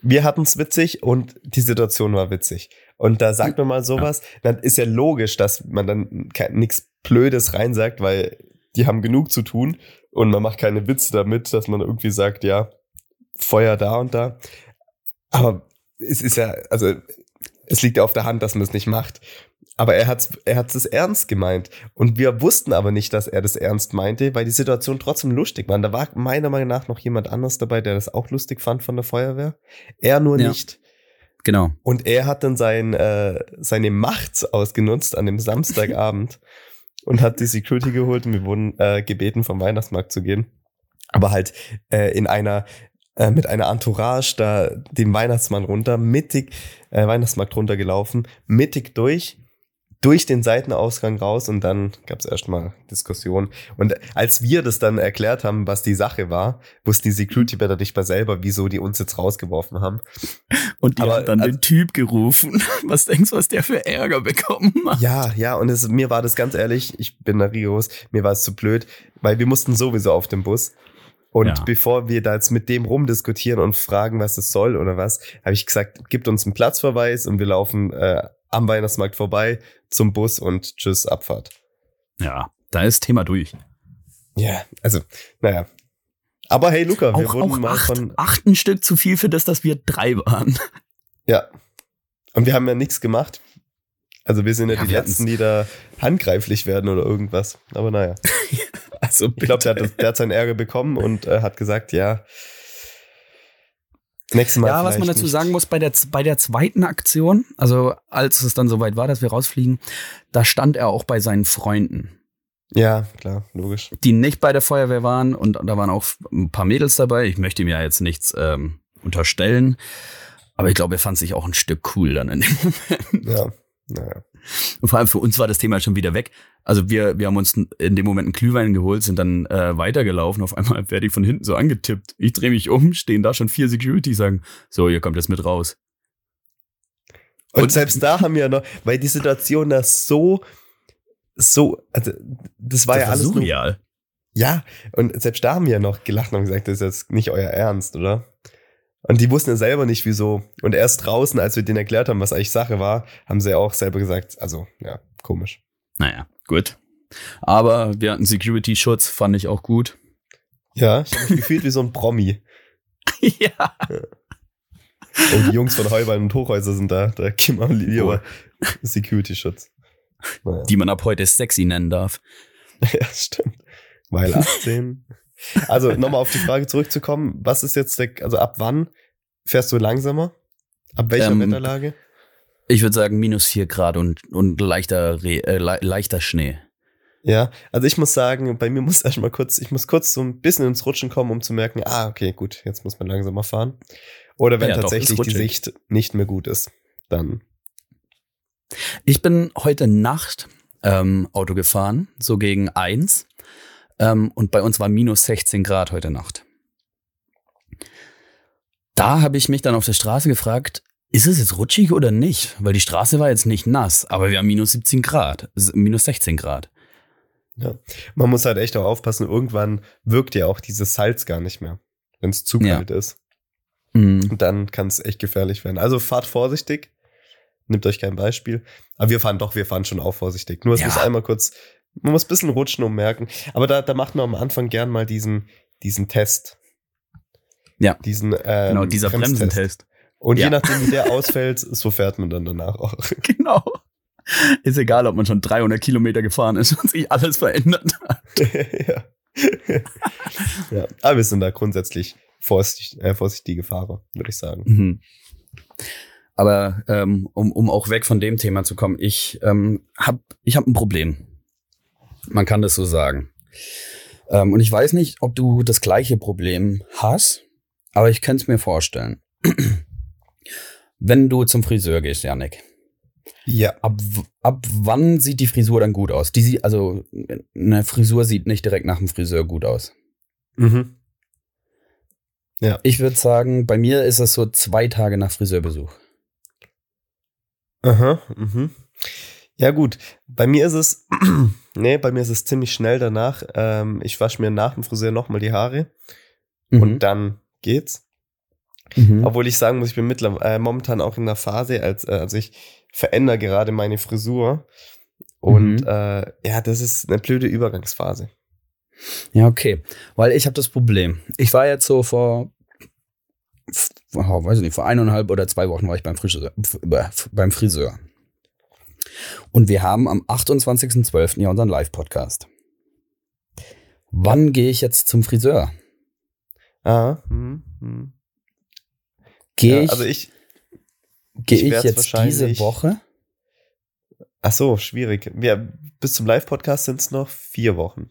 wir hatten es witzig und die Situation war witzig. Und da sagt man mal sowas, dann ist ja logisch, dass man dann nichts Blödes reinsagt, weil die haben genug zu tun und man macht keine Witze damit, dass man irgendwie sagt, ja, Feuer da und da. Aber es ist ja, also es liegt ja auf der Hand, dass man es nicht macht. Aber er hat er hat's es ernst gemeint. Und wir wussten aber nicht, dass er das ernst meinte, weil die Situation trotzdem lustig war. Und da war meiner Meinung nach noch jemand anders dabei, der das auch lustig fand von der Feuerwehr. Er nur ja. nicht. Genau. Und er hat dann sein, äh, seine Macht ausgenutzt an dem Samstagabend und hat die Security geholt und wir wurden äh, gebeten, vom Weihnachtsmarkt zu gehen. Aber halt äh, in einer äh, mit einer Entourage da den Weihnachtsmann runter, mittig, äh, Weihnachtsmarkt runtergelaufen, mittig durch durch den Seitenausgang raus und dann gab es erstmal Diskussion. Und als wir das dann erklärt haben, was die Sache war, wussten die Security-Better nicht mal selber, wieso die uns jetzt rausgeworfen haben. Und die Aber, haben dann also, den Typ gerufen. Was denkst du, was der für Ärger bekommen hat? Ja, ja, und es, mir war das ganz ehrlich, ich bin der Rios, mir war es zu blöd, weil wir mussten sowieso auf dem Bus. Und ja. bevor wir da jetzt mit dem rumdiskutieren und fragen, was das soll oder was, habe ich gesagt, gibt uns einen Platzverweis und wir laufen äh, am Weihnachtsmarkt vorbei zum Bus und tschüss, Abfahrt. Ja, da ist Thema durch. Ja, also, naja. Aber hey, Luca, wir auch, wurden auch mal acht, von. Acht ein Stück zu viel für das, dass wir drei waren. Ja. Und wir haben ja nichts gemacht. Also wir sind ja, ja die Letzten, die da handgreiflich werden oder irgendwas. Aber naja. also ich glaube, der, hat, der hat seinen Ärger bekommen und äh, hat gesagt, ja, Nächstes Mal ja, was man dazu nicht. sagen muss, bei der, bei der zweiten Aktion, also als es dann soweit war, dass wir rausfliegen, da stand er auch bei seinen Freunden. Ja, klar, logisch. Die nicht bei der Feuerwehr waren und da waren auch ein paar Mädels dabei. Ich möchte ihm ja jetzt nichts ähm, unterstellen, aber ich glaube, er fand sich auch ein Stück cool dann in dem Moment. Ja, naja. Und vor allem für uns war das Thema schon wieder weg. Also wir, wir haben uns in dem Moment einen Glühwein geholt, sind dann äh, weitergelaufen. Auf einmal werde ich von hinten so angetippt. Ich drehe mich um, stehen da schon vier Security, sagen, so, ihr kommt jetzt mit raus. Und, und selbst da haben wir noch, weil die Situation da so, so, also das war das ja war alles surreal. Nur, ja, und selbst da haben wir ja noch gelacht und gesagt, das ist jetzt nicht euer Ernst, oder? Und die wussten ja selber nicht, wieso. Und erst draußen, als wir denen erklärt haben, was eigentlich Sache war, haben sie ja auch selber gesagt, also, ja, komisch. Naja, gut. Aber wir hatten Security-Schutz, fand ich auch gut. Ja, ich habe mich gefühlt wie so ein Promi. ja. ja. Und die Jungs von Heuballen und Hochhäuser sind da, da Kim am lieber Security-Schutz. Naja. Die man ab heute sexy nennen darf. ja, stimmt. Weil 18. Also nochmal auf die Frage zurückzukommen, was ist jetzt der, also ab wann fährst du langsamer? Ab welcher ähm, Wetterlage? Ich würde sagen minus vier Grad und, und leichter, äh, le leichter Schnee. Ja, also ich muss sagen, bei mir muss erstmal kurz, ich muss kurz so ein bisschen ins Rutschen kommen, um zu merken, ah, okay, gut, jetzt muss man langsamer fahren. Oder wenn ja, tatsächlich doch, die Sicht nicht mehr gut ist, dann. Ich bin heute Nacht ähm, Auto gefahren, so gegen eins Ähm, und bei uns war minus 16 Grad heute Nacht. Da habe ich mich dann auf der Straße gefragt, ist es jetzt rutschig oder nicht? Weil die Straße war jetzt nicht nass, aber wir haben minus 17 Grad, minus 16 Grad. Ja. Man muss halt echt auch aufpassen, irgendwann wirkt ja auch dieses Salz gar nicht mehr, wenn es zu kalt ja. ist. Mhm. Und dann kann es echt gefährlich werden. Also fahrt vorsichtig, nehmt euch kein Beispiel. Aber wir fahren doch, wir fahren schon auch vorsichtig. Nur es ja. muss einmal kurz, man muss ein bisschen rutschen und merken. Aber da, da macht man am Anfang gern mal diesen, diesen Test. Ja. Diesen, ähm, genau, dieser Bremsentest. Und ja. je nachdem, wie der ausfällt, so fährt man dann danach auch. Genau. Ist egal, ob man schon 300 Kilometer gefahren ist und sich alles verändert hat. ja. ja. Aber wir sind da grundsätzlich vorsichtig, äh, vorsichtige Fahrer, würde ich sagen. Mhm. Aber ähm, um, um auch weg von dem Thema zu kommen, ich ähm, habe ich hab ein Problem. Man kann das so sagen. Ähm, und ich weiß nicht, ob du das gleiche Problem hast, aber ich könnte es mir vorstellen. Wenn du zum Friseur gehst, Janik. Ja. Ab, ab wann sieht die Frisur dann gut aus? Die sieht, also eine Frisur sieht nicht direkt nach dem Friseur gut aus. Mhm. Ja. Ich würde sagen, bei mir ist es so zwei Tage nach Friseurbesuch. Aha, mhm. Ja, gut. Bei mir ist es, nee, bei mir ist es ziemlich schnell danach. Ähm, ich wasche mir nach dem Friseur nochmal die Haare mhm. und dann geht's. Mhm. Obwohl ich sagen muss, ich bin mittlerweile äh, momentan auch in der Phase, als äh, also ich verändere gerade meine Frisur und mhm. äh, ja, das ist eine blöde Übergangsphase. Ja, okay. Weil ich habe das Problem. Ich war jetzt so vor, oh, weiß ich nicht, vor eineinhalb oder zwei Wochen war ich beim Friseur. Beim Friseur. Und wir haben am 28.12. ja unseren Live-Podcast. Wann gehe ich jetzt zum Friseur? Ah, hm, hm. Gehe ich, also ich, gehe ich, ich jetzt diese Woche? Ach so, schwierig. Ja, bis zum Live-Podcast sind es noch vier Wochen.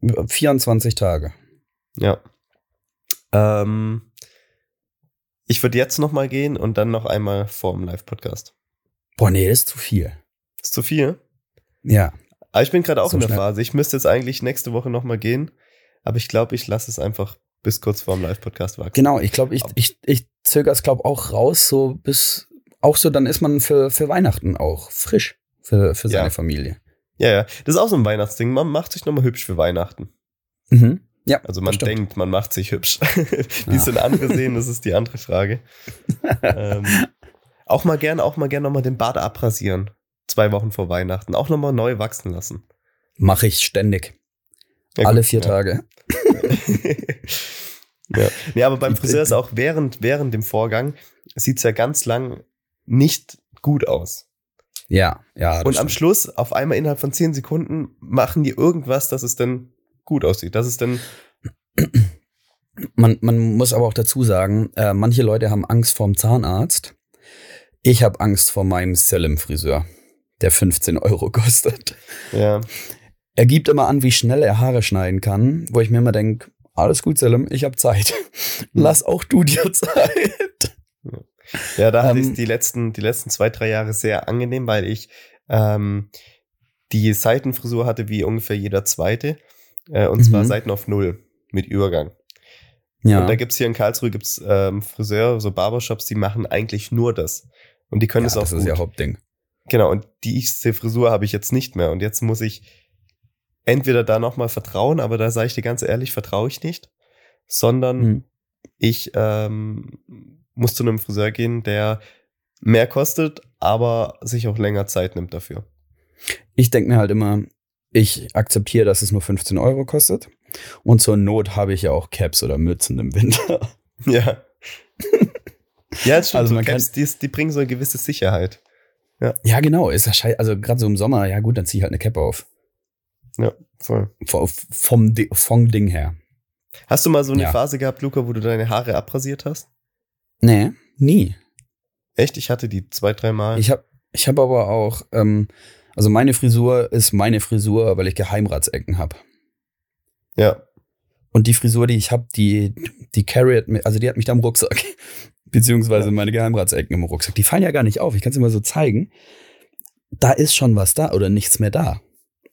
24 Tage. Ja. Ähm, ich würde jetzt noch mal gehen und dann noch einmal vor dem Live-Podcast. Boah, nee, ist zu viel. ist zu viel? Ja. Aber ich bin gerade auch so in der schnell. Phase. Ich müsste jetzt eigentlich nächste Woche noch mal gehen, aber ich glaube, ich lasse es einfach bis kurz vor dem Live-Podcast wachsen. Genau, ich glaube, ich, ich, ich zögere es, glaube auch raus, so bis, auch so, dann ist man für, für Weihnachten auch frisch für, für seine ja. Familie. Ja, ja. Das ist auch so ein Weihnachtsding. Man macht sich nochmal hübsch für Weihnachten. Mhm. Ja. Also man denkt, man macht sich hübsch. Wie es denn andere sehen, das ist die andere Frage. ähm, auch mal gern, auch mal gern nochmal den Bart abrasieren. Zwei Wochen vor Weihnachten. Auch nochmal neu wachsen lassen. Mache ich ständig. Ja, Alle vier ja. Tage. ja. Nee, aber beim Friseur ist auch während, während dem Vorgang sieht es ja ganz lang nicht gut aus. Ja, ja. Und am Schluss, auf einmal innerhalb von zehn Sekunden, machen die irgendwas, dass es dann gut aussieht. Dass es dann. Man, man muss aber auch dazu sagen, äh, manche Leute haben Angst vorm Zahnarzt. Ich habe Angst vor meinem Selim-Friseur, der 15 Euro kostet. Ja. Er gibt immer an, wie schnell er Haare schneiden kann, wo ich mir immer denke, alles gut, Selim, ich habe Zeit. Lass auch du dir Zeit. Ja, da hatte ähm, ich die letzten, die letzten zwei, drei Jahre sehr angenehm, weil ich ähm, die Seitenfrisur hatte wie ungefähr jeder zweite. Äh, und zwar mhm. Seiten auf Null mit Übergang. Ja. Und da gibt's hier in Karlsruhe gibt's ähm, Friseur, so Barbershops, die machen eigentlich nur das. Und die können ja, es auch das gut. ist ja Hauptding. Genau, und die Frisur habe ich jetzt nicht mehr. Und jetzt muss ich entweder da nochmal vertrauen, aber da sage ich dir ganz ehrlich, vertraue ich nicht, sondern mhm. ich ähm, muss zu einem Friseur gehen, der mehr kostet, aber sich auch länger Zeit nimmt dafür. Ich denke mir halt immer, ich akzeptiere, dass es nur 15 Euro kostet. Und zur Not habe ich ja auch Caps oder Mützen im Winter. Ja. ja, das stimmt. Also so Caps, die, die, bringen so eine gewisse Sicherheit. Ja, ja genau. Ist scheiße. Also gerade so im Sommer, ja gut, dann ziehe ich halt eine Cap auf. Ja, voll. Vom, vom, vom Ding her. Hast du mal so eine ja. Phase gehabt, Luca, wo du deine Haare abrasiert hast? Nee, nie. Echt? Ich hatte die zwei, drei Mal. Ich habe ich hab aber auch, ähm, also meine Frisur ist meine Frisur, weil ich Geheimratsecken habe. Ja. Und die Frisur, die ich habe, die, die carried, also die hat mich da im Rucksack. Beziehungsweise ja. meine Geheimratsecken im Rucksack. Die fallen ja gar nicht auf. Ich kann es immer so zeigen. Da ist schon was da oder nichts mehr da.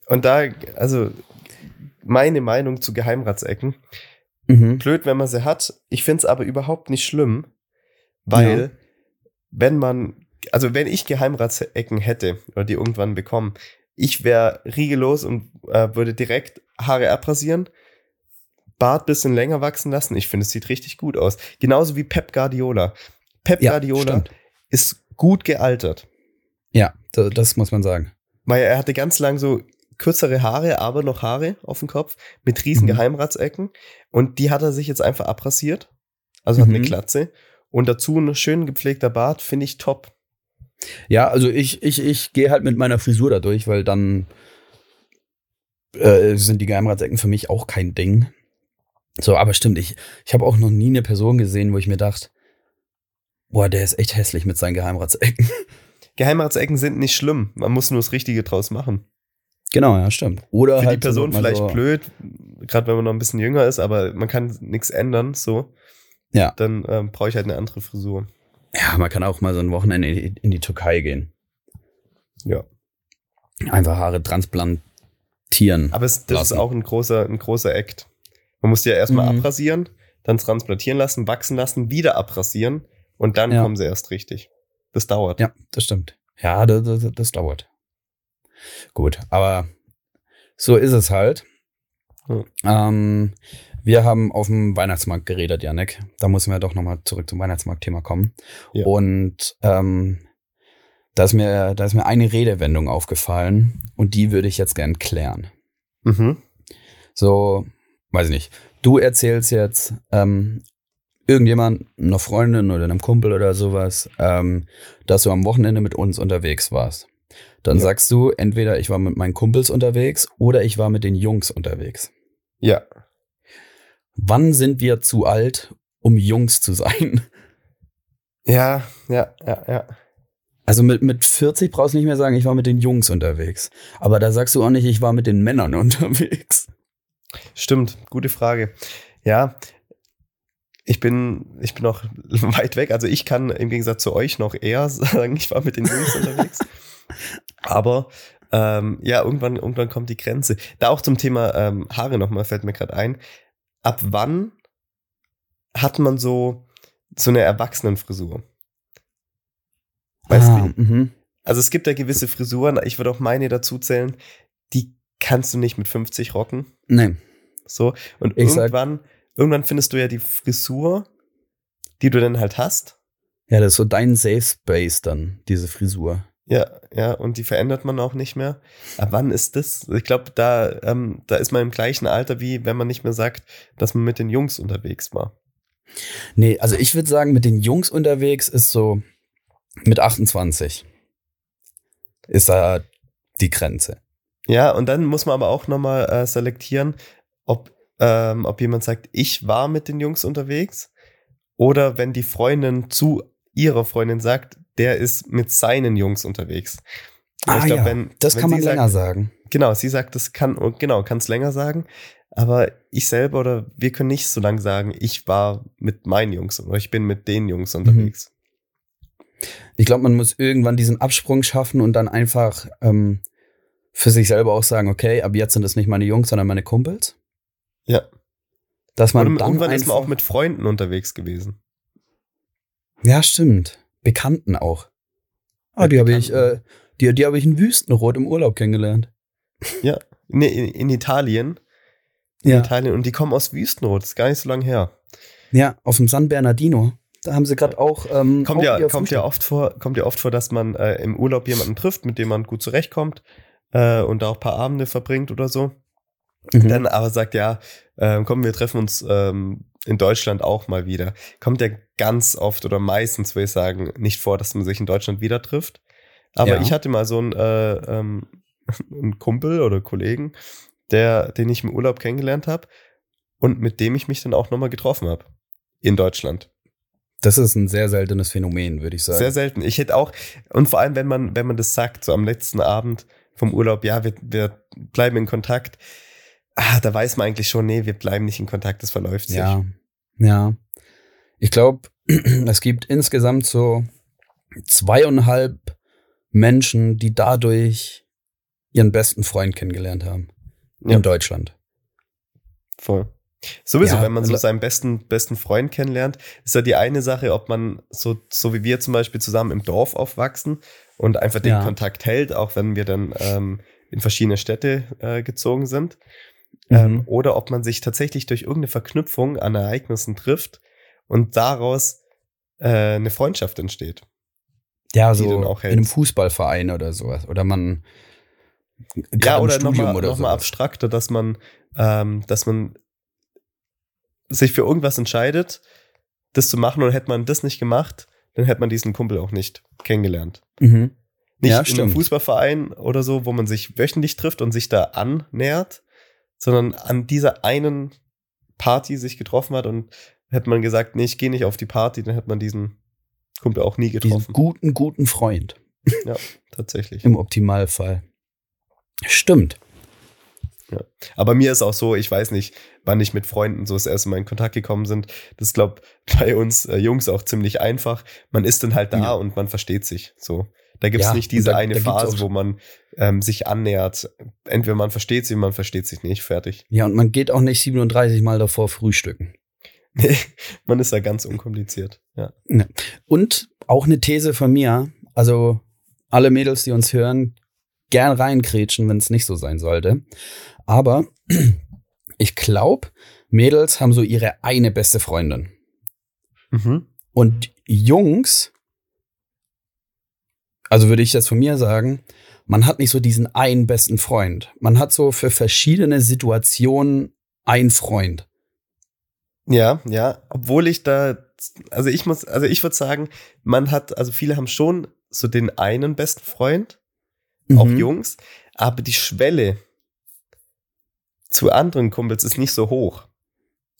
Und da, also meine Meinung zu Geheimratsecken. Mhm. Blöd, wenn man sie hat. Ich finde es aber überhaupt nicht schlimm, weil ja. wenn man, also wenn ich Geheimratsecken hätte oder die irgendwann bekommen, ich wäre riegellos und äh, würde direkt Haare abrasieren, Bart bisschen länger wachsen lassen. Ich finde, es sieht richtig gut aus. Genauso wie Pep Guardiola. Pep ja, Guardiola stimmt. ist gut gealtert. Ja, das muss man sagen. Weil er hatte ganz lang so kürzere Haare, aber noch Haare auf dem Kopf mit riesen mhm. Geheimratsecken. Und die hat er sich jetzt einfach abrasiert. Also hat mhm. eine Klatze. Und dazu ein schön gepflegter Bart, finde ich top. Ja, also ich, ich, ich gehe halt mit meiner Frisur da durch, weil dann äh, sind die Geheimratsecken für mich auch kein Ding. So, aber stimmt, ich, ich habe auch noch nie eine Person gesehen, wo ich mir dachte, boah, der ist echt hässlich mit seinen Geheimratsecken. Geheimratsecken sind nicht schlimm. Man muss nur das Richtige draus machen. Genau, ja, stimmt. Oder Für halt die Person vielleicht so blöd, gerade wenn man noch ein bisschen jünger ist, aber man kann nichts ändern, so. Ja. Dann ähm, brauche ich halt eine andere Frisur. Ja, man kann auch mal so ein Wochenende in die Türkei gehen. Ja. Einfach Haare transplantieren. Aber es, das lassen. ist auch ein großer, ein großer Act. Man muss die ja erstmal mhm. abrasieren, dann transplantieren lassen, wachsen lassen, wieder abrasieren und dann ja. kommen sie erst richtig. Das dauert. Ja, das stimmt. Ja, das, das, das dauert. Gut, aber so ist es halt. Hm. Ähm, wir haben auf dem Weihnachtsmarkt geredet, Janek. Da müssen wir doch nochmal zurück zum Weihnachtsmarkt-Thema kommen. Ja. Und ähm, da, ist mir, da ist mir eine Redewendung aufgefallen und die würde ich jetzt gern klären. Mhm. So, weiß ich nicht. Du erzählst jetzt ähm, irgendjemand, einer Freundin oder einem Kumpel oder sowas, ähm, dass du am Wochenende mit uns unterwegs warst. Dann ja. sagst du, entweder ich war mit meinen Kumpels unterwegs oder ich war mit den Jungs unterwegs. Ja. Wann sind wir zu alt, um Jungs zu sein? Ja, ja, ja, ja. Also mit, mit 40 brauchst du nicht mehr sagen, ich war mit den Jungs unterwegs. Aber da sagst du auch nicht, ich war mit den Männern unterwegs. Stimmt, gute Frage. Ja, ich bin, ich bin noch weit weg. Also ich kann im Gegensatz zu euch noch eher sagen, ich war mit den Jungs unterwegs. Aber ähm, ja, irgendwann, irgendwann kommt die Grenze. Da auch zum Thema ähm, Haare nochmal, fällt mir gerade ein. Ab wann hat man so, so eine Erwachsenenfrisur? Weißt ah, du? Mhm. Also es gibt ja gewisse Frisuren, ich würde auch meine dazu zählen, die kannst du nicht mit 50 rocken. Nee. So. Und ich irgendwann, irgendwann findest du ja die Frisur, die du dann halt hast. Ja, das ist so dein Safe Space dann, diese Frisur. Ja, ja, und die verändert man auch nicht mehr. Aber wann ist das? Ich glaube, da, ähm, da ist man im gleichen Alter, wie wenn man nicht mehr sagt, dass man mit den Jungs unterwegs war. Nee, also ich würde sagen, mit den Jungs unterwegs ist so mit 28 ist da die Grenze. Ja, und dann muss man aber auch nochmal äh, selektieren, ob, ähm, ob jemand sagt, ich war mit den Jungs unterwegs oder wenn die Freundin zu ihrer Freundin sagt, der ist mit seinen Jungs unterwegs. Ah, ich glaub, ja. wenn, das wenn kann man sagt, länger sagen. Genau, sie sagt, das kann, genau, kann es länger sagen. Aber ich selber oder wir können nicht so lange sagen, ich war mit meinen Jungs oder ich bin mit den Jungs mhm. unterwegs. Ich glaube, man muss irgendwann diesen Absprung schaffen und dann einfach ähm, für sich selber auch sagen, okay, ab jetzt sind es nicht meine Jungs, sondern meine Kumpels. Ja. Dass man und dann irgendwann ist man auch mit Freunden unterwegs gewesen. Ja, stimmt. Bekannten auch. Ah, die habe ich, äh, die, die habe ich in Wüstenrot im Urlaub kennengelernt. Ja, nee, in, in Italien. In ja. Italien. Und die kommen aus Wüstenrot, das ist gar nicht so lange her. Ja, auf dem San Bernardino. Da haben sie gerade auch. Ähm, kommt, auch ja, kommt, ja oft vor, kommt ja oft vor, dass man äh, im Urlaub jemanden trifft, mit dem man gut zurechtkommt äh, und da auch ein paar Abende verbringt oder so. Mhm. Dann aber sagt, ja, äh, komm, wir treffen uns ähm, in Deutschland auch mal wieder. Kommt ja ganz oft oder meistens, würde ich sagen, nicht vor, dass man sich in Deutschland wieder trifft. Aber ja. ich hatte mal so einen, äh, ähm, einen Kumpel oder Kollegen, der, den ich im Urlaub kennengelernt habe und mit dem ich mich dann auch nochmal getroffen habe. In Deutschland. Das ist ein sehr seltenes Phänomen, würde ich sagen. Sehr selten. Ich hätte auch, und vor allem, wenn man, wenn man das sagt, so am letzten Abend vom Urlaub, ja, wir, wir bleiben in Kontakt ah, da weiß man eigentlich schon, nee, wir bleiben nicht in Kontakt, das verläuft sich. Ja, ja. Ich glaube, es gibt insgesamt so zweieinhalb Menschen, die dadurch ihren besten Freund kennengelernt haben. Ja. In Deutschland. Voll. Sowieso, ja, wenn man so seinen besten, besten Freund kennenlernt, ist ja die eine Sache, ob man so, so wie wir zum Beispiel zusammen im Dorf aufwachsen und einfach den ja. Kontakt hält, auch wenn wir dann ähm, in verschiedene Städte äh, gezogen sind. Mhm. Ähm, oder ob man sich tatsächlich durch irgendeine Verknüpfung an Ereignissen trifft und daraus äh, eine Freundschaft entsteht. Ja, so in einem Fußballverein oder sowas. Oder man ja, oder nochmal noch mal abstrakter, dass man, ähm, dass man sich für irgendwas entscheidet, das zu machen und hätte man das nicht gemacht, dann hätte man diesen Kumpel auch nicht kennengelernt. Mhm. Nicht ja, in einem Fußballverein oder so, wo man sich wöchentlich trifft und sich da annähert, sondern an dieser einen Party sich getroffen hat und hätte man gesagt, nee, ich gehe nicht auf die Party, dann hätte man diesen Kumpel auch nie getroffen. Diesen guten, guten Freund. Ja, tatsächlich. Im Optimalfall. Stimmt. Ja. Aber mir ist auch so, ich weiß nicht, wann ich mit Freunden so das erste Mal in Kontakt gekommen sind. Das glaube bei uns äh, Jungs auch ziemlich einfach. Man ist dann halt da ja. und man versteht sich. So. Da gibt es ja, nicht diese da, eine da Phase, wo man ähm, sich annähert. Entweder man versteht sich, man versteht sich nicht. Fertig. Ja, und man geht auch nicht 37 Mal davor frühstücken. Nee, man ist da ganz unkompliziert. Ja. Und auch eine These von mir, also alle Mädels, die uns hören, gern reinkrätschen, wenn es nicht so sein sollte. Aber ich glaube, Mädels haben so ihre eine beste Freundin. Mhm. Und Jungs, also würde ich das von mir sagen, man hat nicht so diesen einen besten Freund. Man hat so für verschiedene Situationen einen Freund. Ja, ja, obwohl ich da, also ich muss, also ich würde sagen, man hat, also viele haben schon so den einen besten Freund, mhm. auch Jungs, aber die Schwelle zu anderen Kumpels ist nicht so hoch.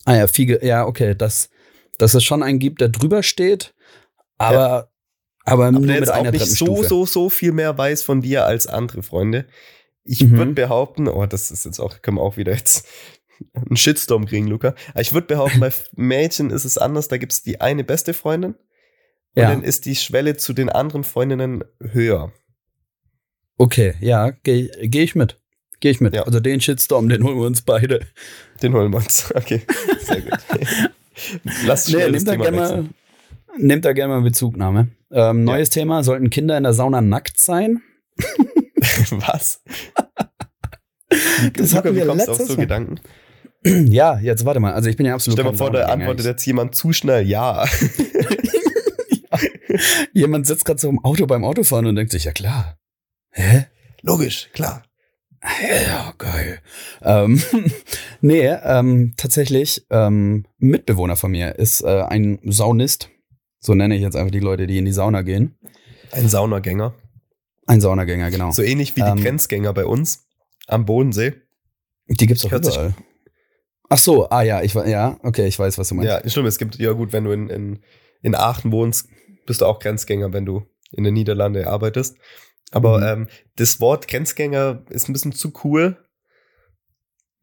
Ah ja, Fiege, ja, okay, dass, dass es schon einen gibt, der drüber steht, aber, ja. aber, aber nur der mit einer auch nicht so, so, so viel mehr weiß von dir als andere Freunde. Ich mhm. würde behaupten, oh, das ist jetzt auch, können wir auch wieder jetzt einen Shitstorm kriegen, Luca. Aber ich würde behaupten, bei Mädchen ist es anders, da gibt es die eine beste Freundin und ja. dann ist die Schwelle zu den anderen Freundinnen höher. Okay, ja, gehe geh ich mit. Gehe ich mit. Ja. Also den Shitstorm, den holen wir uns beide. Den holen wir uns. Okay, sehr gut. Lass nee, nehmt, da gerne mal, nehmt da gerne mal Bezugnahme. Ähm, neues ja. Thema, sollten Kinder in der Sauna nackt sein? Was? das hatten wir letztes auf so Gedanken? Ja, jetzt warte mal. Also ich bin ja absolut. Stell mal vor, da antwortet jetzt jemand zu schnell ja. ja. Jemand sitzt gerade so im Auto beim Autofahren und denkt sich, ja klar. Hä? Logisch, klar. Ja, geil. Ähm, nee, ähm, tatsächlich, ähm, Mitbewohner von mir ist äh, ein Saunist. So nenne ich jetzt einfach die Leute, die in die Sauna gehen. Ein Saunagänger. Ein Saunagänger, genau. So ähnlich wie die ähm, Grenzgänger bei uns am Bodensee. Die gibt's auch überall. Ach so, ah ja, ich ja, okay, ich weiß, was du meinst. Ja, stimmt, es gibt, ja gut, wenn du in, in, in Aachen wohnst, bist du auch Grenzgänger, wenn du in den Niederlande arbeitest. Aber mhm. ähm, das Wort Grenzgänger ist ein bisschen zu cool.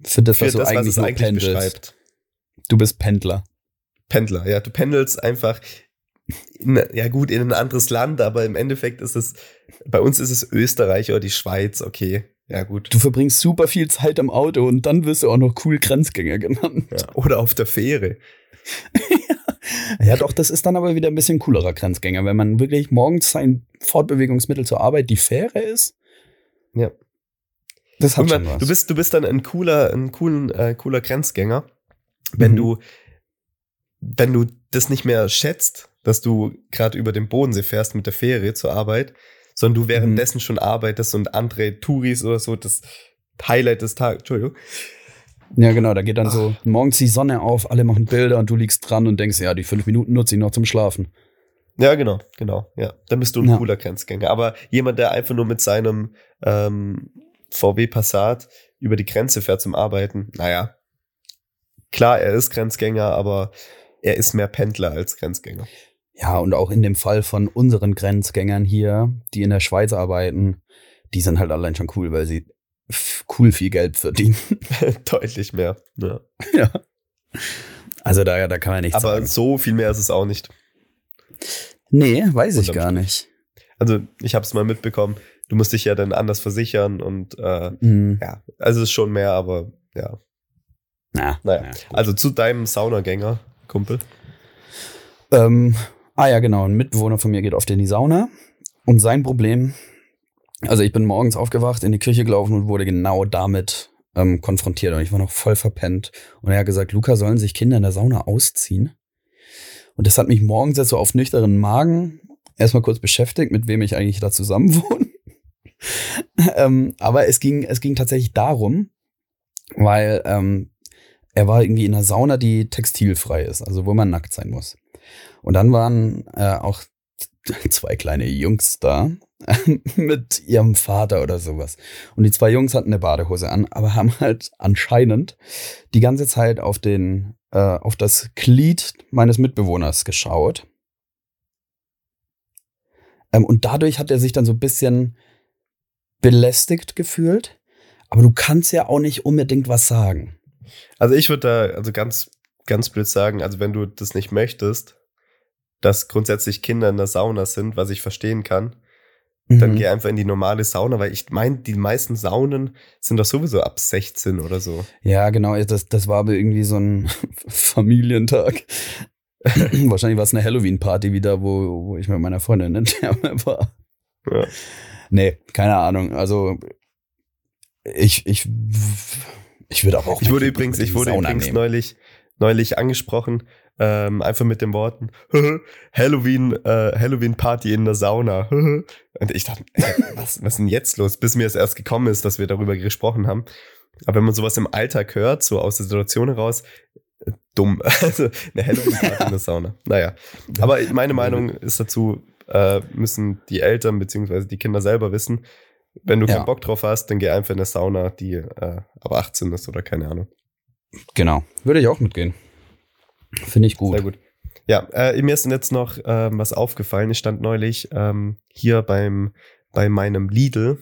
Für das, was, für das, eigentlich, was es eigentlich beschreibt. Du bist Pendler. Pendler, ja. Du pendelst einfach, in, ja gut, in ein anderes Land, aber im Endeffekt ist es, bei uns ist es Österreich oder die Schweiz, okay. Ja, gut. Du verbringst super viel Zeit am Auto und dann wirst du auch noch cool Grenzgänger genannt. Ja, oder auf der Fähre. Ja, doch, das ist dann aber wieder ein bisschen coolerer Grenzgänger, wenn man wirklich morgens sein Fortbewegungsmittel zur Arbeit die Fähre ist. Ja. Das hat man, Du bist, du bist dann ein cooler, ein coolen, äh, cooler Grenzgänger, wenn mhm. du, wenn du das nicht mehr schätzt, dass du gerade über den Bodensee fährst mit der Fähre zur Arbeit, sondern du währenddessen mhm. schon arbeitest und andere Touris oder so das Highlight des Tages, Entschuldigung, ja, genau, da geht dann Ach. so morgens die Sonne auf, alle machen Bilder und du liegst dran und denkst, ja, die fünf Minuten nutze ich noch zum Schlafen. Ja, genau, genau. Ja, dann bist du ein ja. cooler Grenzgänger. Aber jemand, der einfach nur mit seinem ähm, VW Passat über die Grenze fährt zum Arbeiten, naja, klar, er ist Grenzgänger, aber er ist mehr Pendler als Grenzgänger. Ja, und auch in dem Fall von unseren Grenzgängern hier, die in der Schweiz arbeiten, die sind halt allein schon cool, weil sie cool viel Geld verdienen. Deutlich mehr. Ja. ja. Also da, da kann man nichts Aber sagen. so viel mehr ist es auch nicht. Nee, weiß ich gar nicht. Also ich habe es mal mitbekommen. Du musst dich ja dann anders versichern und äh, mhm. ja, also es ist schon mehr, aber ja. Na, naja. Na, also zu deinem Saunagänger, Kumpel. Ähm, ah ja, genau. Ein Mitbewohner von mir geht oft in die Sauna. Und sein Problem, also ich bin morgens aufgewacht, in die Küche gelaufen und wurde genau damit ähm, konfrontiert. Und ich war noch voll verpennt. Und er hat gesagt, Luca, sollen sich Kinder in der Sauna ausziehen? Und das hat mich morgens jetzt so auf nüchternen Magen erstmal kurz beschäftigt, mit wem ich eigentlich da zusammen wohne. ähm, aber es ging, es ging tatsächlich darum, weil ähm, er war irgendwie in einer Sauna, die textilfrei ist, also wo man nackt sein muss. Und dann waren äh, auch zwei kleine Jungs da mit ihrem Vater oder sowas. Und die zwei Jungs hatten eine Badehose an, aber haben halt anscheinend die ganze Zeit auf den äh, auf das Glied meines Mitbewohners geschaut. Ähm, und dadurch hat er sich dann so ein bisschen belästigt gefühlt. Aber du kannst ja auch nicht unbedingt was sagen. Also ich würde da also ganz, ganz blöd sagen, also wenn du das nicht möchtest, dass grundsätzlich Kinder in der Sauna sind, was ich verstehen kann, mhm. dann geh einfach in die normale Sauna, weil ich meine, die meisten Saunen sind doch sowieso ab 16 oder so. Ja, genau, das, das war aber irgendwie so ein Familientag. Wahrscheinlich war es eine Halloween-Party wieder, wo, wo ich mit meiner Freundin in Therme war. Ja. Nee, keine Ahnung. Also ich, ich, ich würde auch. Ich wurde übrigens, ich wurde übrigens neulich, neulich angesprochen, ähm, einfach mit den Worten Halloween, äh, Halloween Party in der Sauna. Und ich dachte, ey, was, was ist denn jetzt los? Bis mir es erst gekommen ist, dass wir darüber gesprochen haben. Aber wenn man sowas im Alltag hört, so aus der Situation heraus, äh, dumm. Also eine Halloween Party in der Sauna. Naja. Aber meine Meinung ist dazu, äh, müssen die Eltern beziehungsweise die Kinder selber wissen. Wenn du ja. keinen Bock drauf hast, dann geh einfach in eine Sauna, die äh, ab 18 ist oder keine Ahnung. Genau, würde ich auch mitgehen. Finde ich gut. Sehr gut. Ja, äh, mir ist jetzt noch ähm, was aufgefallen. Ich stand neulich ähm, hier beim bei meinem Lidl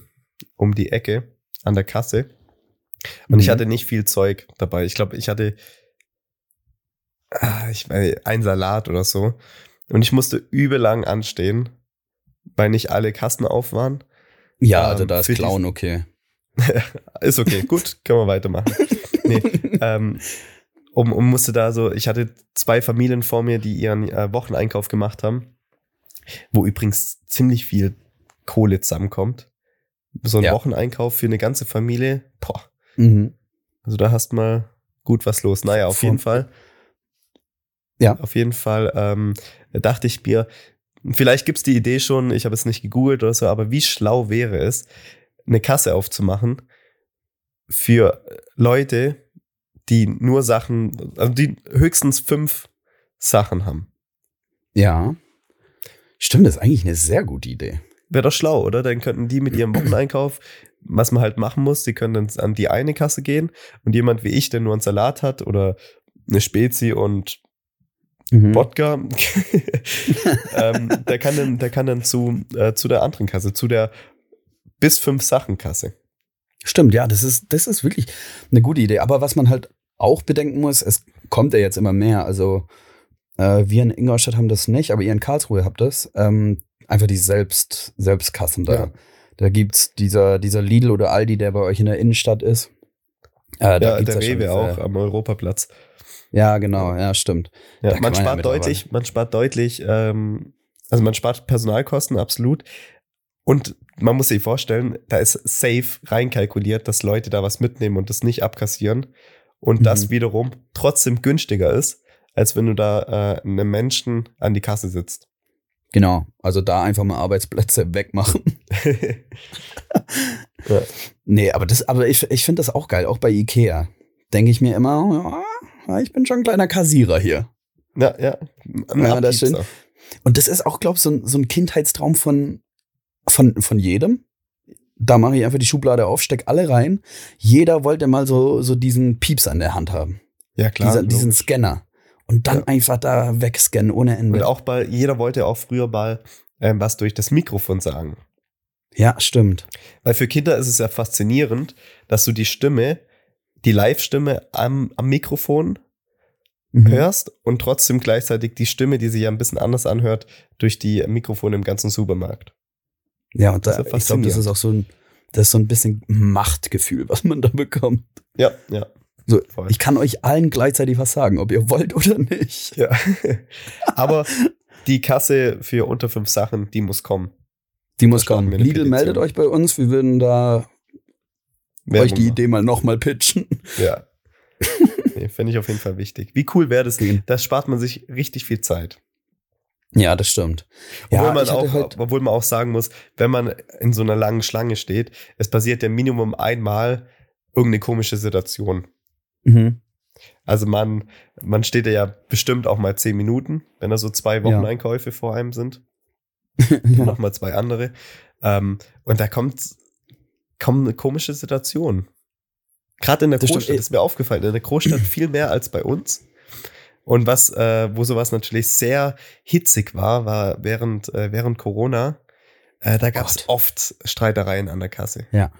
um die Ecke an der Kasse und mhm. ich hatte nicht viel Zeug dabei. Ich glaube, ich hatte ah, ich weiß, ein Salat oder so und ich musste übel lang anstehen, weil nicht alle Kassen auf waren. Ja, also da ist Clown okay. ist okay, gut, können wir weitermachen. nee, ähm, um, um musste da so, ich hatte zwei Familien vor mir, die ihren äh, Wocheneinkauf gemacht haben, wo übrigens ziemlich viel Kohle zusammenkommt. So ein ja. Wocheneinkauf für eine ganze Familie, boah. Mhm. Also da hast mal gut was los. Naja, auf jeden Fall. Ja. Auf jeden Fall ähm, dachte ich mir, vielleicht gibt's die Idee schon, ich habe es nicht gegoogelt oder so, aber wie schlau wäre es, eine Kasse aufzumachen für Leute, die nur Sachen, also die höchstens fünf Sachen haben. Ja. Stimmt, das ist eigentlich eine sehr gute Idee. Wäre doch schlau, oder? Dann könnten die mit ihrem Wocheneinkauf, was man halt machen muss, die können dann an die eine Kasse gehen und jemand wie ich, der nur einen Salat hat oder eine Spezi und mhm. Wodka, ähm, der kann dann, der kann dann zu, äh, zu der anderen Kasse, zu der bis fünf Sachen Kasse. Stimmt, ja, das ist, das ist wirklich eine gute Idee. Aber was man halt auch bedenken muss, es kommt ja jetzt immer mehr. Also äh, wir in Ingolstadt haben das nicht, aber ihr in Karlsruhe habt das. Ähm, einfach die Selbst, Selbstkassen da. Ja. Da gibt's dieser, dieser Lidl oder Aldi, der bei euch in der Innenstadt ist. Äh, ja, der Rewe auch am Europaplatz. Ja, genau, ja, stimmt. Ja, man, spart ja deutlich, man spart deutlich, ähm, also man spart Personalkosten, absolut. Und man muss sich vorstellen, da ist safe reinkalkuliert, dass Leute da was mitnehmen und das nicht abkassieren und mhm. das wiederum trotzdem günstiger ist, als wenn du da äh, einem Menschen an die Kasse sitzt. Genau, also da einfach mal Arbeitsplätze wegmachen. ja. Nee, aber das, aber ich, ich finde das auch geil, auch bei Ikea. Denke ich mir immer, ja, ich bin schon ein kleiner Kassierer hier. Ja, ja. ja das schön. Und das ist auch, glaube ich, so, so ein Kindheitstraum von, von, von jedem da mache ich einfach die Schublade auf, steck alle rein. Jeder wollte mal so, so diesen Pieps an der Hand haben. Ja, klar. Dieser, diesen Scanner. Und dann ja. einfach da wegscannen ohne Ende. Und auch bei, jeder wollte auch früher mal ähm, was durch das Mikrofon sagen. Ja, stimmt. Weil für Kinder ist es ja faszinierend, dass du die Stimme, die Live-Stimme am, am Mikrofon mhm. hörst und trotzdem gleichzeitig die Stimme, die sich ja ein bisschen anders anhört, durch die Mikrofone im ganzen Supermarkt. Ja, und da, ich glaube, das ist auch so ein, das ist so ein bisschen Machtgefühl, was man da bekommt. Ja, ja. So, ich kann euch allen gleichzeitig was sagen, ob ihr wollt oder nicht. Ja. Aber die Kasse für unter fünf Sachen, die muss kommen. Die muss kommen. Lidl meldet euch bei uns, wir würden da Werbung euch die Idee mal nochmal pitchen. Ja. nee, Finde ich auf jeden Fall wichtig. Wie cool wäre das? Das spart man sich richtig viel Zeit. Ja, das stimmt. Obwohl, ja, man auch, halt obwohl man auch sagen muss, wenn man in so einer langen Schlange steht, es passiert ja Minimum einmal irgendeine komische Situation. Mhm. Also man, man steht ja bestimmt auch mal zehn Minuten, wenn da so zwei Wochen ja. Einkäufe vor einem sind. ja. Nochmal zwei andere. Ähm, und da kommt, kommt eine komische Situation. Gerade in der das Großstadt ist mir aufgefallen, in der Großstadt viel mehr als bei uns. Und was, äh, wo sowas natürlich sehr hitzig war, war während, äh, während Corona, äh, da gab es oft Streitereien an der Kasse. Ja.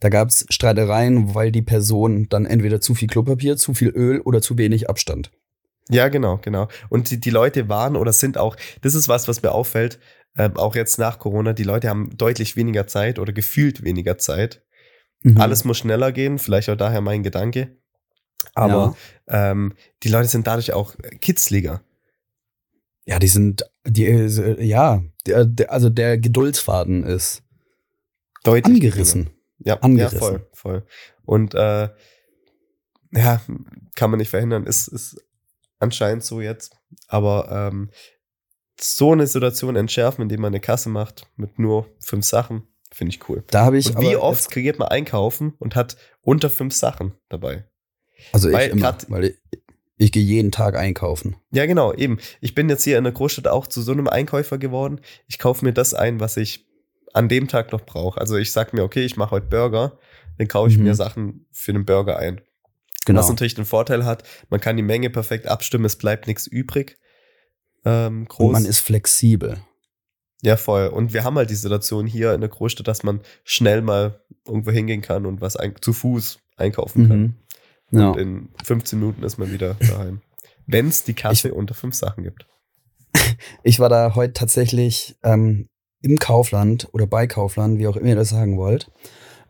Da gab es Streitereien, weil die Person dann entweder zu viel Klopapier, zu viel Öl oder zu wenig Abstand. Ja, genau, genau. Und die, die Leute waren oder sind auch, das ist was, was mir auffällt, äh, auch jetzt nach Corona, die Leute haben deutlich weniger Zeit oder gefühlt weniger Zeit. Mhm. Alles muss schneller gehen, vielleicht auch daher mein Gedanke. Aber ja. ähm, die Leute sind dadurch auch kitzliger. Ja, die sind, die, äh, ja, der, der, also der Geduldsfaden ist deutlich angerissen. Ja, angerissen. ja, voll, voll. Und äh, ja, kann man nicht verhindern, ist, ist anscheinend so jetzt. Aber ähm, so eine Situation entschärfen, indem man eine Kasse macht mit nur fünf Sachen, finde ich cool. Da habe ich. Und wie oft kreiert man einkaufen und hat unter fünf Sachen dabei? Also ich weil immer, grad, weil ich, ich gehe jeden Tag einkaufen. Ja, genau, eben. Ich bin jetzt hier in der Großstadt auch zu so einem Einkäufer geworden. Ich kaufe mir das ein, was ich an dem Tag noch brauche. Also ich sage mir, okay, ich mache heute Burger, dann kaufe ich mhm. mir Sachen für den Burger ein. Genau. Was natürlich den Vorteil hat, man kann die Menge perfekt abstimmen, es bleibt nichts übrig. Ähm, groß. Und man ist flexibel. Ja, voll. Und wir haben halt die Situation hier in der Großstadt, dass man schnell mal irgendwo hingehen kann und was zu Fuß einkaufen kann. Ja. Und in 15 Minuten ist man wieder daheim. Wenn es die Kasse ich, unter fünf Sachen gibt. Ich war da heute tatsächlich ähm, im Kaufland oder bei Kaufland, wie auch immer ihr das sagen wollt.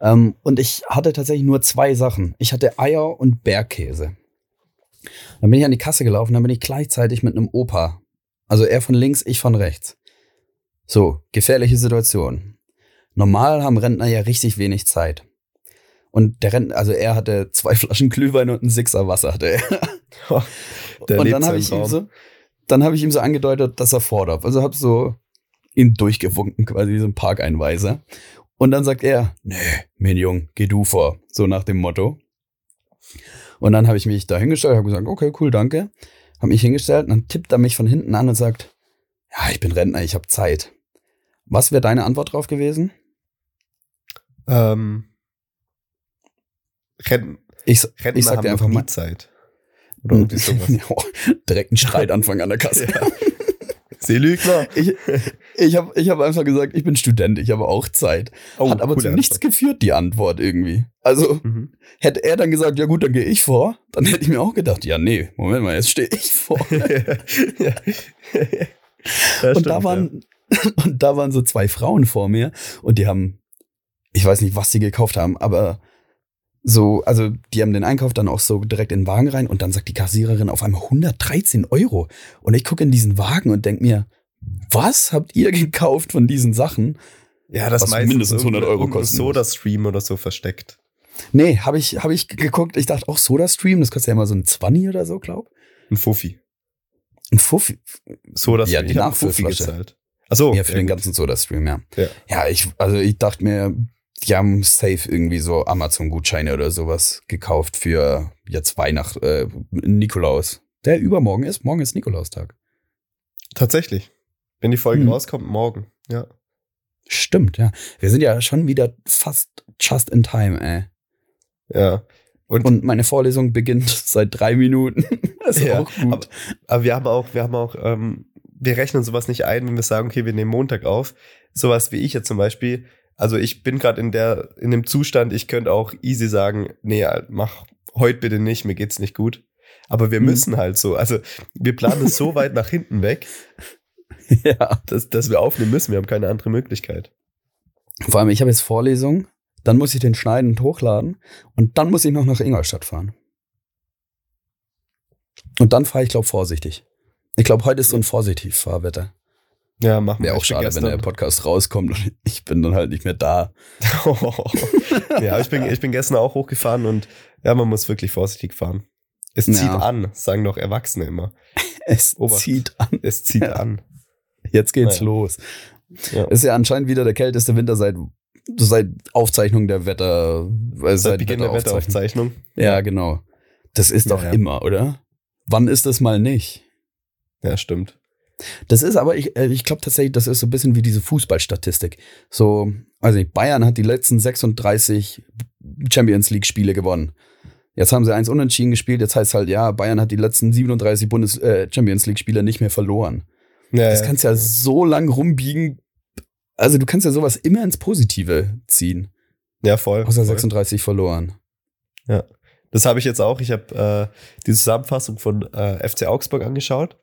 Ähm, und ich hatte tatsächlich nur zwei Sachen. Ich hatte Eier und Bergkäse. Dann bin ich an die Kasse gelaufen, dann bin ich gleichzeitig mit einem Opa. Also er von links, ich von rechts. So, gefährliche Situation. Normal haben Rentner ja richtig wenig Zeit. Und der Rentner, also er hatte zwei Flaschen Glühwein und ein Sixer Wasser hatte er. Und dann habe ich ihm so, dann habe ich ihm so angedeutet, dass er fordert. Also habe so ihn durchgewunken, quasi wie so ein Parkeinweiser. Und dann sagt er, nee, mein Jung, geh du vor. So nach dem Motto. Und dann habe ich mich da hingestellt, habe gesagt, okay, cool, danke. Habe mich hingestellt und dann tippt er mich von hinten an und sagt, ja, ich bin Rentner, ich habe Zeit. Was wäre deine Antwort drauf gewesen? Ähm, Renten, ich, Rentner ich sag dir einfach mal Zeit. Oder irgendwie sowas. Direkt ein Streitanfang an der Kasse. Ja. Sie Lügner. Ich, ich habe ich hab einfach gesagt, ich bin Student, ich habe auch Zeit. Oh, Hat aber zu nichts geführt, die Antwort irgendwie. Also mhm. hätte er dann gesagt, ja gut, dann gehe ich vor, dann hätte ich mir auch gedacht, ja nee, Moment mal, jetzt stehe ich vor. ja. und stimmt, da waren und da waren so zwei Frauen vor mir und die haben, ich weiß nicht, was sie gekauft haben, aber so, also die haben den Einkauf dann auch so direkt in den Wagen rein und dann sagt die Kassiererin auf einmal 113 Euro. Und ich gucke in diesen Wagen und denke mir, was habt ihr gekauft von diesen Sachen? Ja, das was mindestens 100 Euro kostet. Soda Stream oder so versteckt. Nee, habe ich, hab ich geguckt. Ich dachte auch Soda Stream, das kostet ja immer so ein 20 oder so, glaub. Ein Fuffi. Ein Fuffi? Soda Stream. Ja, die Nachfüllflasche. Achso. Ja, für ja, den ganzen Soda Stream, ja. ja. Ja, ich, also ich dachte mir, die haben safe irgendwie so Amazon-Gutscheine oder sowas gekauft für jetzt Weihnacht, äh, Nikolaus. Der übermorgen ist. Morgen ist Nikolaustag. Tatsächlich. Wenn die Folge hm. rauskommt, morgen, ja. Stimmt, ja. Wir sind ja schon wieder fast just in time, ey. Ja. Und, und meine Vorlesung beginnt seit drei Minuten. das ist ja, auch gut. Aber, aber, wir haben auch, wir haben auch, ähm, wir rechnen sowas nicht ein, wenn wir sagen, okay, wir nehmen Montag auf. Sowas wie ich jetzt zum Beispiel, also ich bin gerade in der, in dem Zustand, ich könnte auch easy sagen, nee, mach heute bitte nicht, mir geht's nicht gut. Aber wir hm. müssen halt so, also wir planen es so weit nach hinten weg, ja. dass, dass wir aufnehmen müssen. Wir haben keine andere Möglichkeit. Vor allem, ich habe jetzt Vorlesung, dann muss ich den schneiden und hochladen und dann muss ich noch nach Ingolstadt fahren. Und dann fahre ich, glaube vorsichtig. Ich glaube, heute ist so ein Vorsitiv-Fahrwetter. Ja, machen wir. Wäre auch schade, gestern. wenn der Podcast rauskommt und ich bin dann halt nicht mehr da. ja, ich bin, ich bin gestern auch hochgefahren und ja, man muss wirklich vorsichtig fahren. Es zieht ja. an, sagen doch Erwachsene immer. Es Ober zieht an. Es zieht ja. an. Jetzt geht's naja. los. Ja. Ist ja anscheinend wieder der kälteste Winter seit, seit Aufzeichnung der Wetter. Äh, seit, seit Beginn der Wetteraufzeichnung. Ja, genau. Das ist doch immer, oder? Wann ist das mal nicht? Ja, stimmt. Das ist aber, ich, äh, ich glaube tatsächlich, das ist so ein bisschen wie diese Fußballstatistik. So, also Bayern hat die letzten 36 Champions League-Spiele gewonnen. Jetzt haben sie eins unentschieden gespielt, jetzt heißt halt, ja, Bayern hat die letzten 37 Bundes äh, Champions League-Spiele nicht mehr verloren. Ja, das kannst ja so lang rumbiegen. Also du kannst ja sowas immer ins Positive ziehen. Ja, voll. Außer voll. 36 verloren. Ja. Das habe ich jetzt auch. Ich habe äh, die Zusammenfassung von äh, FC Augsburg angeschaut.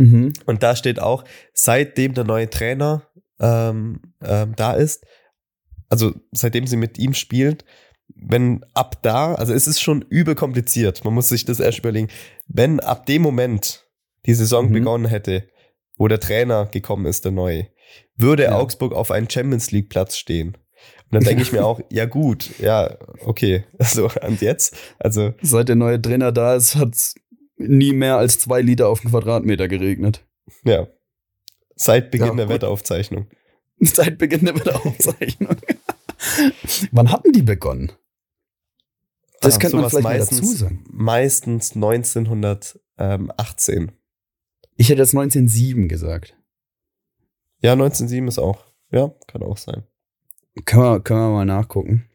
Mhm. Und da steht auch, seitdem der neue Trainer ähm, ähm, da ist, also seitdem sie mit ihm spielt, wenn ab da, also es ist schon übel kompliziert, man muss sich das erst überlegen, wenn ab dem Moment die Saison mhm. begonnen hätte, wo der Trainer gekommen ist, der neue, würde ja. Augsburg auf einen Champions League Platz stehen. Und dann denke ich mir auch, ja gut, ja, okay, also und jetzt, also. Seit der neue Trainer da ist, hat es nie mehr als zwei Liter auf den Quadratmeter geregnet. Ja. Seit Beginn ja, der Wetteraufzeichnung. Seit Beginn der Wetteraufzeichnung. Wann hatten die begonnen? Das könnte man vielleicht meistens, dazu sagen. Meistens 1918. Ich hätte jetzt 1907 gesagt. Ja, 1907 ist auch. Ja, kann auch sein. Können wir, können wir mal nachgucken.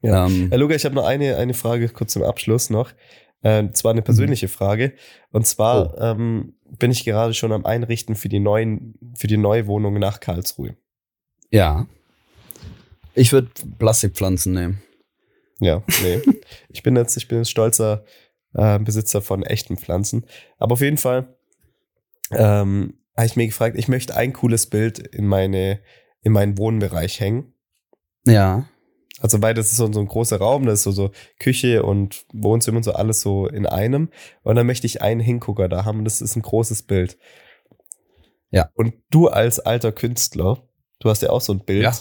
Ja. Ähm, Herr Luger, ich habe noch eine, eine Frage kurz zum Abschluss noch. Äh, zwar eine mhm. persönliche Frage. Und zwar oh. ähm, bin ich gerade schon am Einrichten für die neuen, für die neue Wohnung nach Karlsruhe. Ja. Ich würde Plastikpflanzen nehmen. Ja, nee. ich bin jetzt, ich bin jetzt stolzer äh, Besitzer von echten Pflanzen. Aber auf jeden Fall ähm, habe ich mir gefragt, ich möchte ein cooles Bild in meine, in meinen Wohnbereich hängen. Ja. Also weil das ist so, so ein großer Raum, das ist so, so Küche und Wohnzimmer und so alles so in einem. Und dann möchte ich einen Hingucker da haben und das ist ein großes Bild. Ja. Und du als alter Künstler, du hast ja auch so ein Bild ja.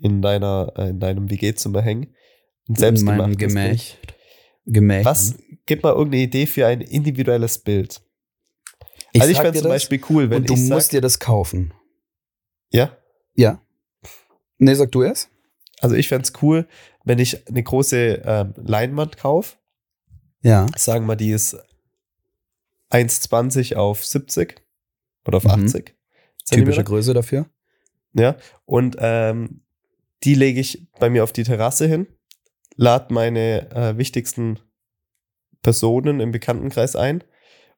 in deiner, äh, in deinem WG-Zimmer hängen. Ein selbstgemachtes Gemäch. Gemäch. Was, gib mal irgendeine Idee für ein individuelles Bild. Ich also ich fände zum Beispiel cool, wenn und du musst dir das kaufen. Ja? Ja. Nee, sag du erst. Also ich fände es cool, wenn ich eine große ähm, Leinwand kaufe. Ja. Sagen wir, die ist 1,20 auf 70 oder auf mhm. 80. Typische Größe dafür. Ja. Und ähm, die lege ich bei mir auf die Terrasse hin, lade meine äh, wichtigsten Personen im Bekanntenkreis ein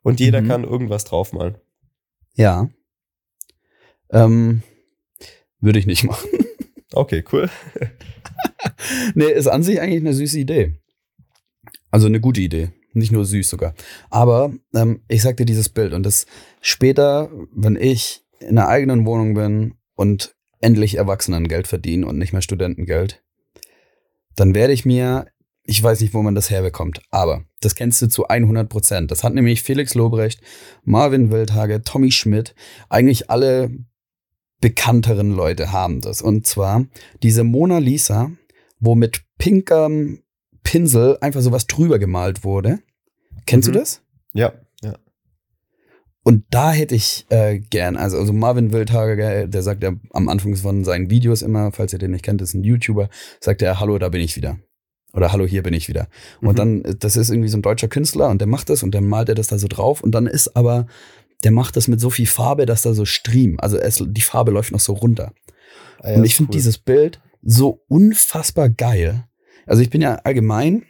und jeder mhm. kann irgendwas draufmalen. Ja. Ähm, würde ich nicht machen. Okay, cool. nee, ist an sich eigentlich eine süße Idee. Also eine gute Idee. Nicht nur süß sogar. Aber ähm, ich sag dir dieses Bild und das später, wenn ich in einer eigenen Wohnung bin und endlich Erwachsenengeld verdiene und nicht mehr Studentengeld, dann werde ich mir, ich weiß nicht, wo man das herbekommt, aber das kennst du zu 100 Prozent. Das hat nämlich Felix Lobrecht, Marvin Wildhage, Tommy Schmidt, eigentlich alle bekannteren Leute haben das. Und zwar diese Mona Lisa, wo mit pinkem Pinsel einfach sowas drüber gemalt wurde. Kennst mhm. du das? Ja, ja. Und da hätte ich äh, gern, also, also Marvin Wildhager, der sagt ja am Anfang von seinen Videos immer, falls ihr den nicht kennt, ist ein YouTuber, sagt er, hallo, da bin ich wieder. Oder hallo, hier bin ich wieder. Und mhm. dann, das ist irgendwie so ein deutscher Künstler und der macht das und dann malt er das da so drauf und dann ist aber der macht das mit so viel Farbe, dass da so Stream, also es, die Farbe läuft noch so runter. Ah, ja, und ich finde cool. dieses Bild so unfassbar geil. Also ich bin ja allgemein,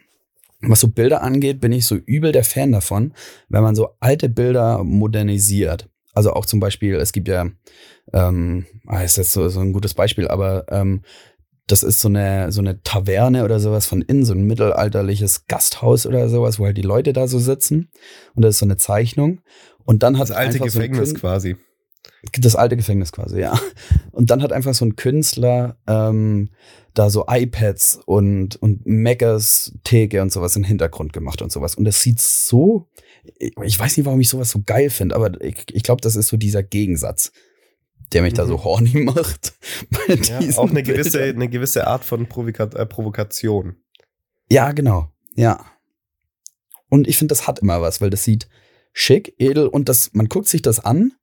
was so Bilder angeht, bin ich so übel der Fan davon, wenn man so alte Bilder modernisiert. Also auch zum Beispiel, es gibt ja, ähm, ah, ist jetzt so, so ein gutes Beispiel, aber ähm, das ist so eine, so eine Taverne oder sowas von innen, so ein mittelalterliches Gasthaus oder sowas, wo halt die Leute da so sitzen. Und das ist so eine Zeichnung. Und dann hat das alte Gefängnis so quasi. Das alte Gefängnis quasi, ja. Und dann hat einfach so ein Künstler ähm, da so iPads und, und Megas Theke und sowas im Hintergrund gemacht und sowas. Und das sieht so, ich weiß nicht, warum ich sowas so geil finde, aber ich, ich glaube, das ist so dieser Gegensatz, der mich mhm. da so mhm. horny macht. Ja, auch eine gewisse, eine gewisse Art von Provoka äh, Provokation. Ja, genau. Ja. Und ich finde, das hat immer was, weil das sieht schick, edel und das, man guckt sich das an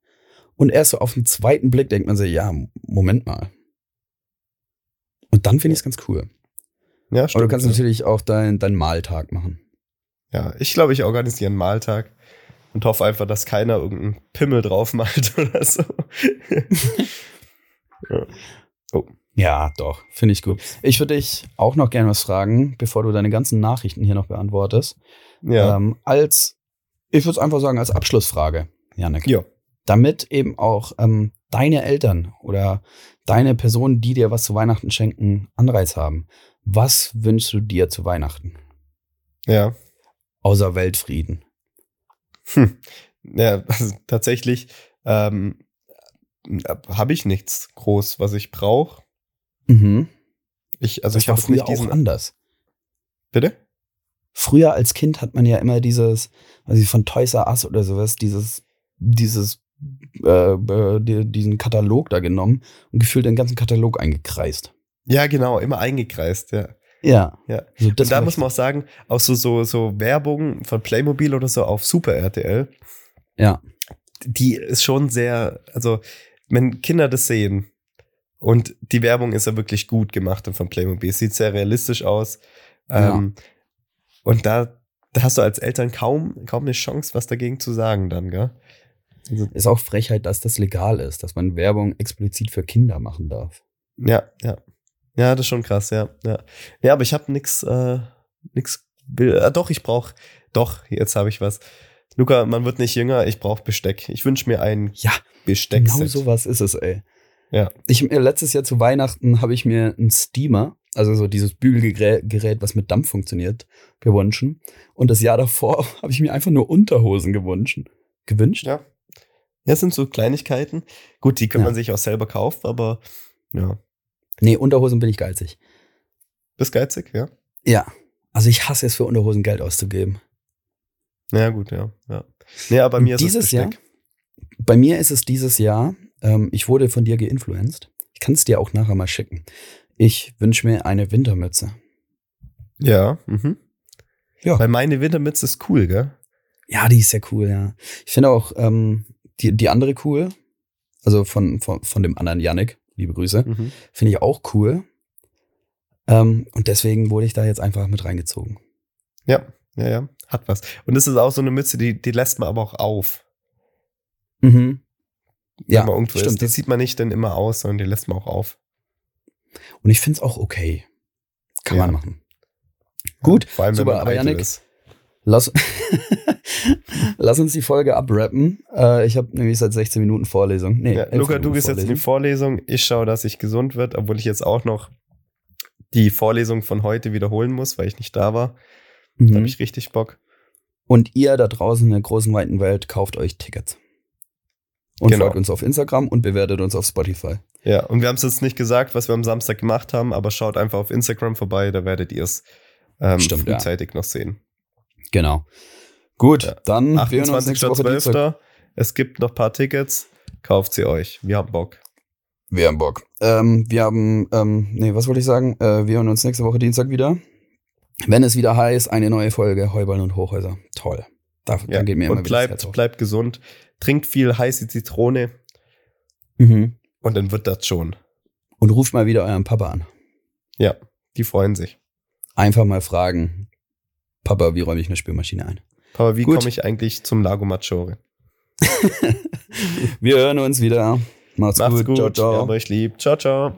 und erst so auf den zweiten Blick denkt man sich, ja, Moment mal. Und dann finde ich es ganz cool. Ja, stimmt. Aber du kannst ja. natürlich auch deinen dein Mahltag machen. Ja, ich glaube, ich organisiere einen Mahltag und hoffe einfach, dass keiner irgendeinen Pimmel drauf malt oder so. ja. Oh. Ja, doch, finde ich gut. Ich würde dich auch noch gerne was fragen, bevor du deine ganzen Nachrichten hier noch beantwortest. Ja. Ähm, als, ich würde es einfach sagen, als Abschlussfrage, Janik. Ja damit eben auch ähm, deine Eltern oder deine Personen, die dir was zu Weihnachten schenken, Anreiz haben. Was wünschst du dir zu Weihnachten? Ja. Außer Weltfrieden. Hm. Ja, also tatsächlich ähm, habe ich nichts groß, was ich brauche. Mhm. Ich, also das ich habe früher nicht diesen auch anders. Bitte? Früher als Kind hat man ja immer dieses, also von Toys R Us oder sowas, dieses, dieses äh, äh diesen Katalog da genommen und gefühlt den ganzen Katalog eingekreist. Ja, genau, immer eingekreist, ja. Ja. ja. Also und da muss man auch sagen, auch so, so, so Werbung von Playmobil oder so auf Super RTL. Ja. Die ist schon sehr, also, wenn Kinder das sehen und die Werbung ist ja wirklich gut gemacht von Playmobil, sieht sehr realistisch aus. Ja. Ähm, und da, da hast du als Eltern kaum, kaum eine Chance, was dagegen zu sagen dann, gell? Also ist auch Frechheit, dass das legal ist, dass man Werbung explizit für Kinder machen darf. Ja, ja. Ja, das ist schon krass, ja. Ja, ja aber ich habe nix, äh, nix, äh, doch, ich brauche, doch, jetzt habe ich was. Luca, man wird nicht jünger, ich brauche Besteck. Ich wünsche mir ein ja, Besteck. Genau sowas ist es, ey. Ja. Ich, letztes Jahr zu Weihnachten habe ich mir einen Steamer, also so dieses Bügelgerät, was mit Dampf funktioniert, gewünscht. Und das Jahr davor habe ich mir einfach nur Unterhosen gewünscht. Gewünscht? Ja. Ja, sind so Kleinigkeiten. Gut, die kann ja. man sich auch selber kaufen, aber ja. Nee, Unterhosen bin ich geizig. Bist geizig, ja? Ja. Also ich hasse es für Unterhosen Geld auszugeben. Ja, gut, ja. ja. Nee, aber bei mir ist dieses es Jahr. Bei mir ist es dieses Jahr, ähm, ich wurde von dir geinfluenced. Ich kann es dir auch nachher mal schicken. Ich wünsche mir eine Wintermütze. Ja, mhm. Ja. Weil meine Wintermütze ist cool, gell? Ja, die ist sehr cool, ja. Ich finde auch, ähm, die, die andere cool, also von, von, von dem anderen Yannick, liebe Grüße, mhm. finde ich auch cool. Ähm, und deswegen wurde ich da jetzt einfach mit reingezogen. Ja, ja, ja, hat was. Und das ist auch so eine Mütze, die, die lässt man aber auch auf. Mhm. Ja, man irgendwo stimmt. Ist. Die sieht man nicht dann immer aus, sondern die lässt man auch auf. Und ich finde es auch okay. Kann ja. man machen. Gut, ja, vor allem, super, aber ist. Lass, lass uns die Folge abrappen. Äh, ich habe nämlich seit 16 Minuten Vorlesung. Nee, ja, Luca, du gehst jetzt in die Vorlesung. Ich schaue, dass ich gesund wird, obwohl ich jetzt auch noch die Vorlesung von heute wiederholen muss, weil ich nicht da war. Mhm. Da habe ich richtig Bock. Und ihr da draußen in der großen, weiten Welt kauft euch Tickets. Und genau. folgt uns auf Instagram und bewertet uns auf Spotify. Ja, und wir haben es jetzt nicht gesagt, was wir am Samstag gemacht haben, aber schaut einfach auf Instagram vorbei, da werdet ihr es ähm, frühzeitig ja. noch sehen. Genau. Gut, ja. dann 28.12. Es gibt noch ein paar Tickets. Kauft sie euch. Wir haben Bock. Wir haben Bock. Ähm, wir haben, ähm, nee, was wollte ich sagen? Äh, wir hören uns nächste Woche Dienstag wieder. Wenn es wieder heißt, eine neue Folge Heuballen und Hochhäuser. Toll. Da, ja. Geht mir immer und bleibt, bleibt gesund. Trinkt viel heiße Zitrone. Mhm. Und dann wird das schon. Und ruft mal wieder euren Papa an. Ja, die freuen sich. Einfach mal fragen, Papa, wie räume ich eine Spülmaschine ein? Papa, wie komme ich eigentlich zum Lago Maggiore? Wir hören uns wieder. Macht's, Macht's gut. gut. Ciao, ciao. Wir haben euch lieb. Ciao, ciao.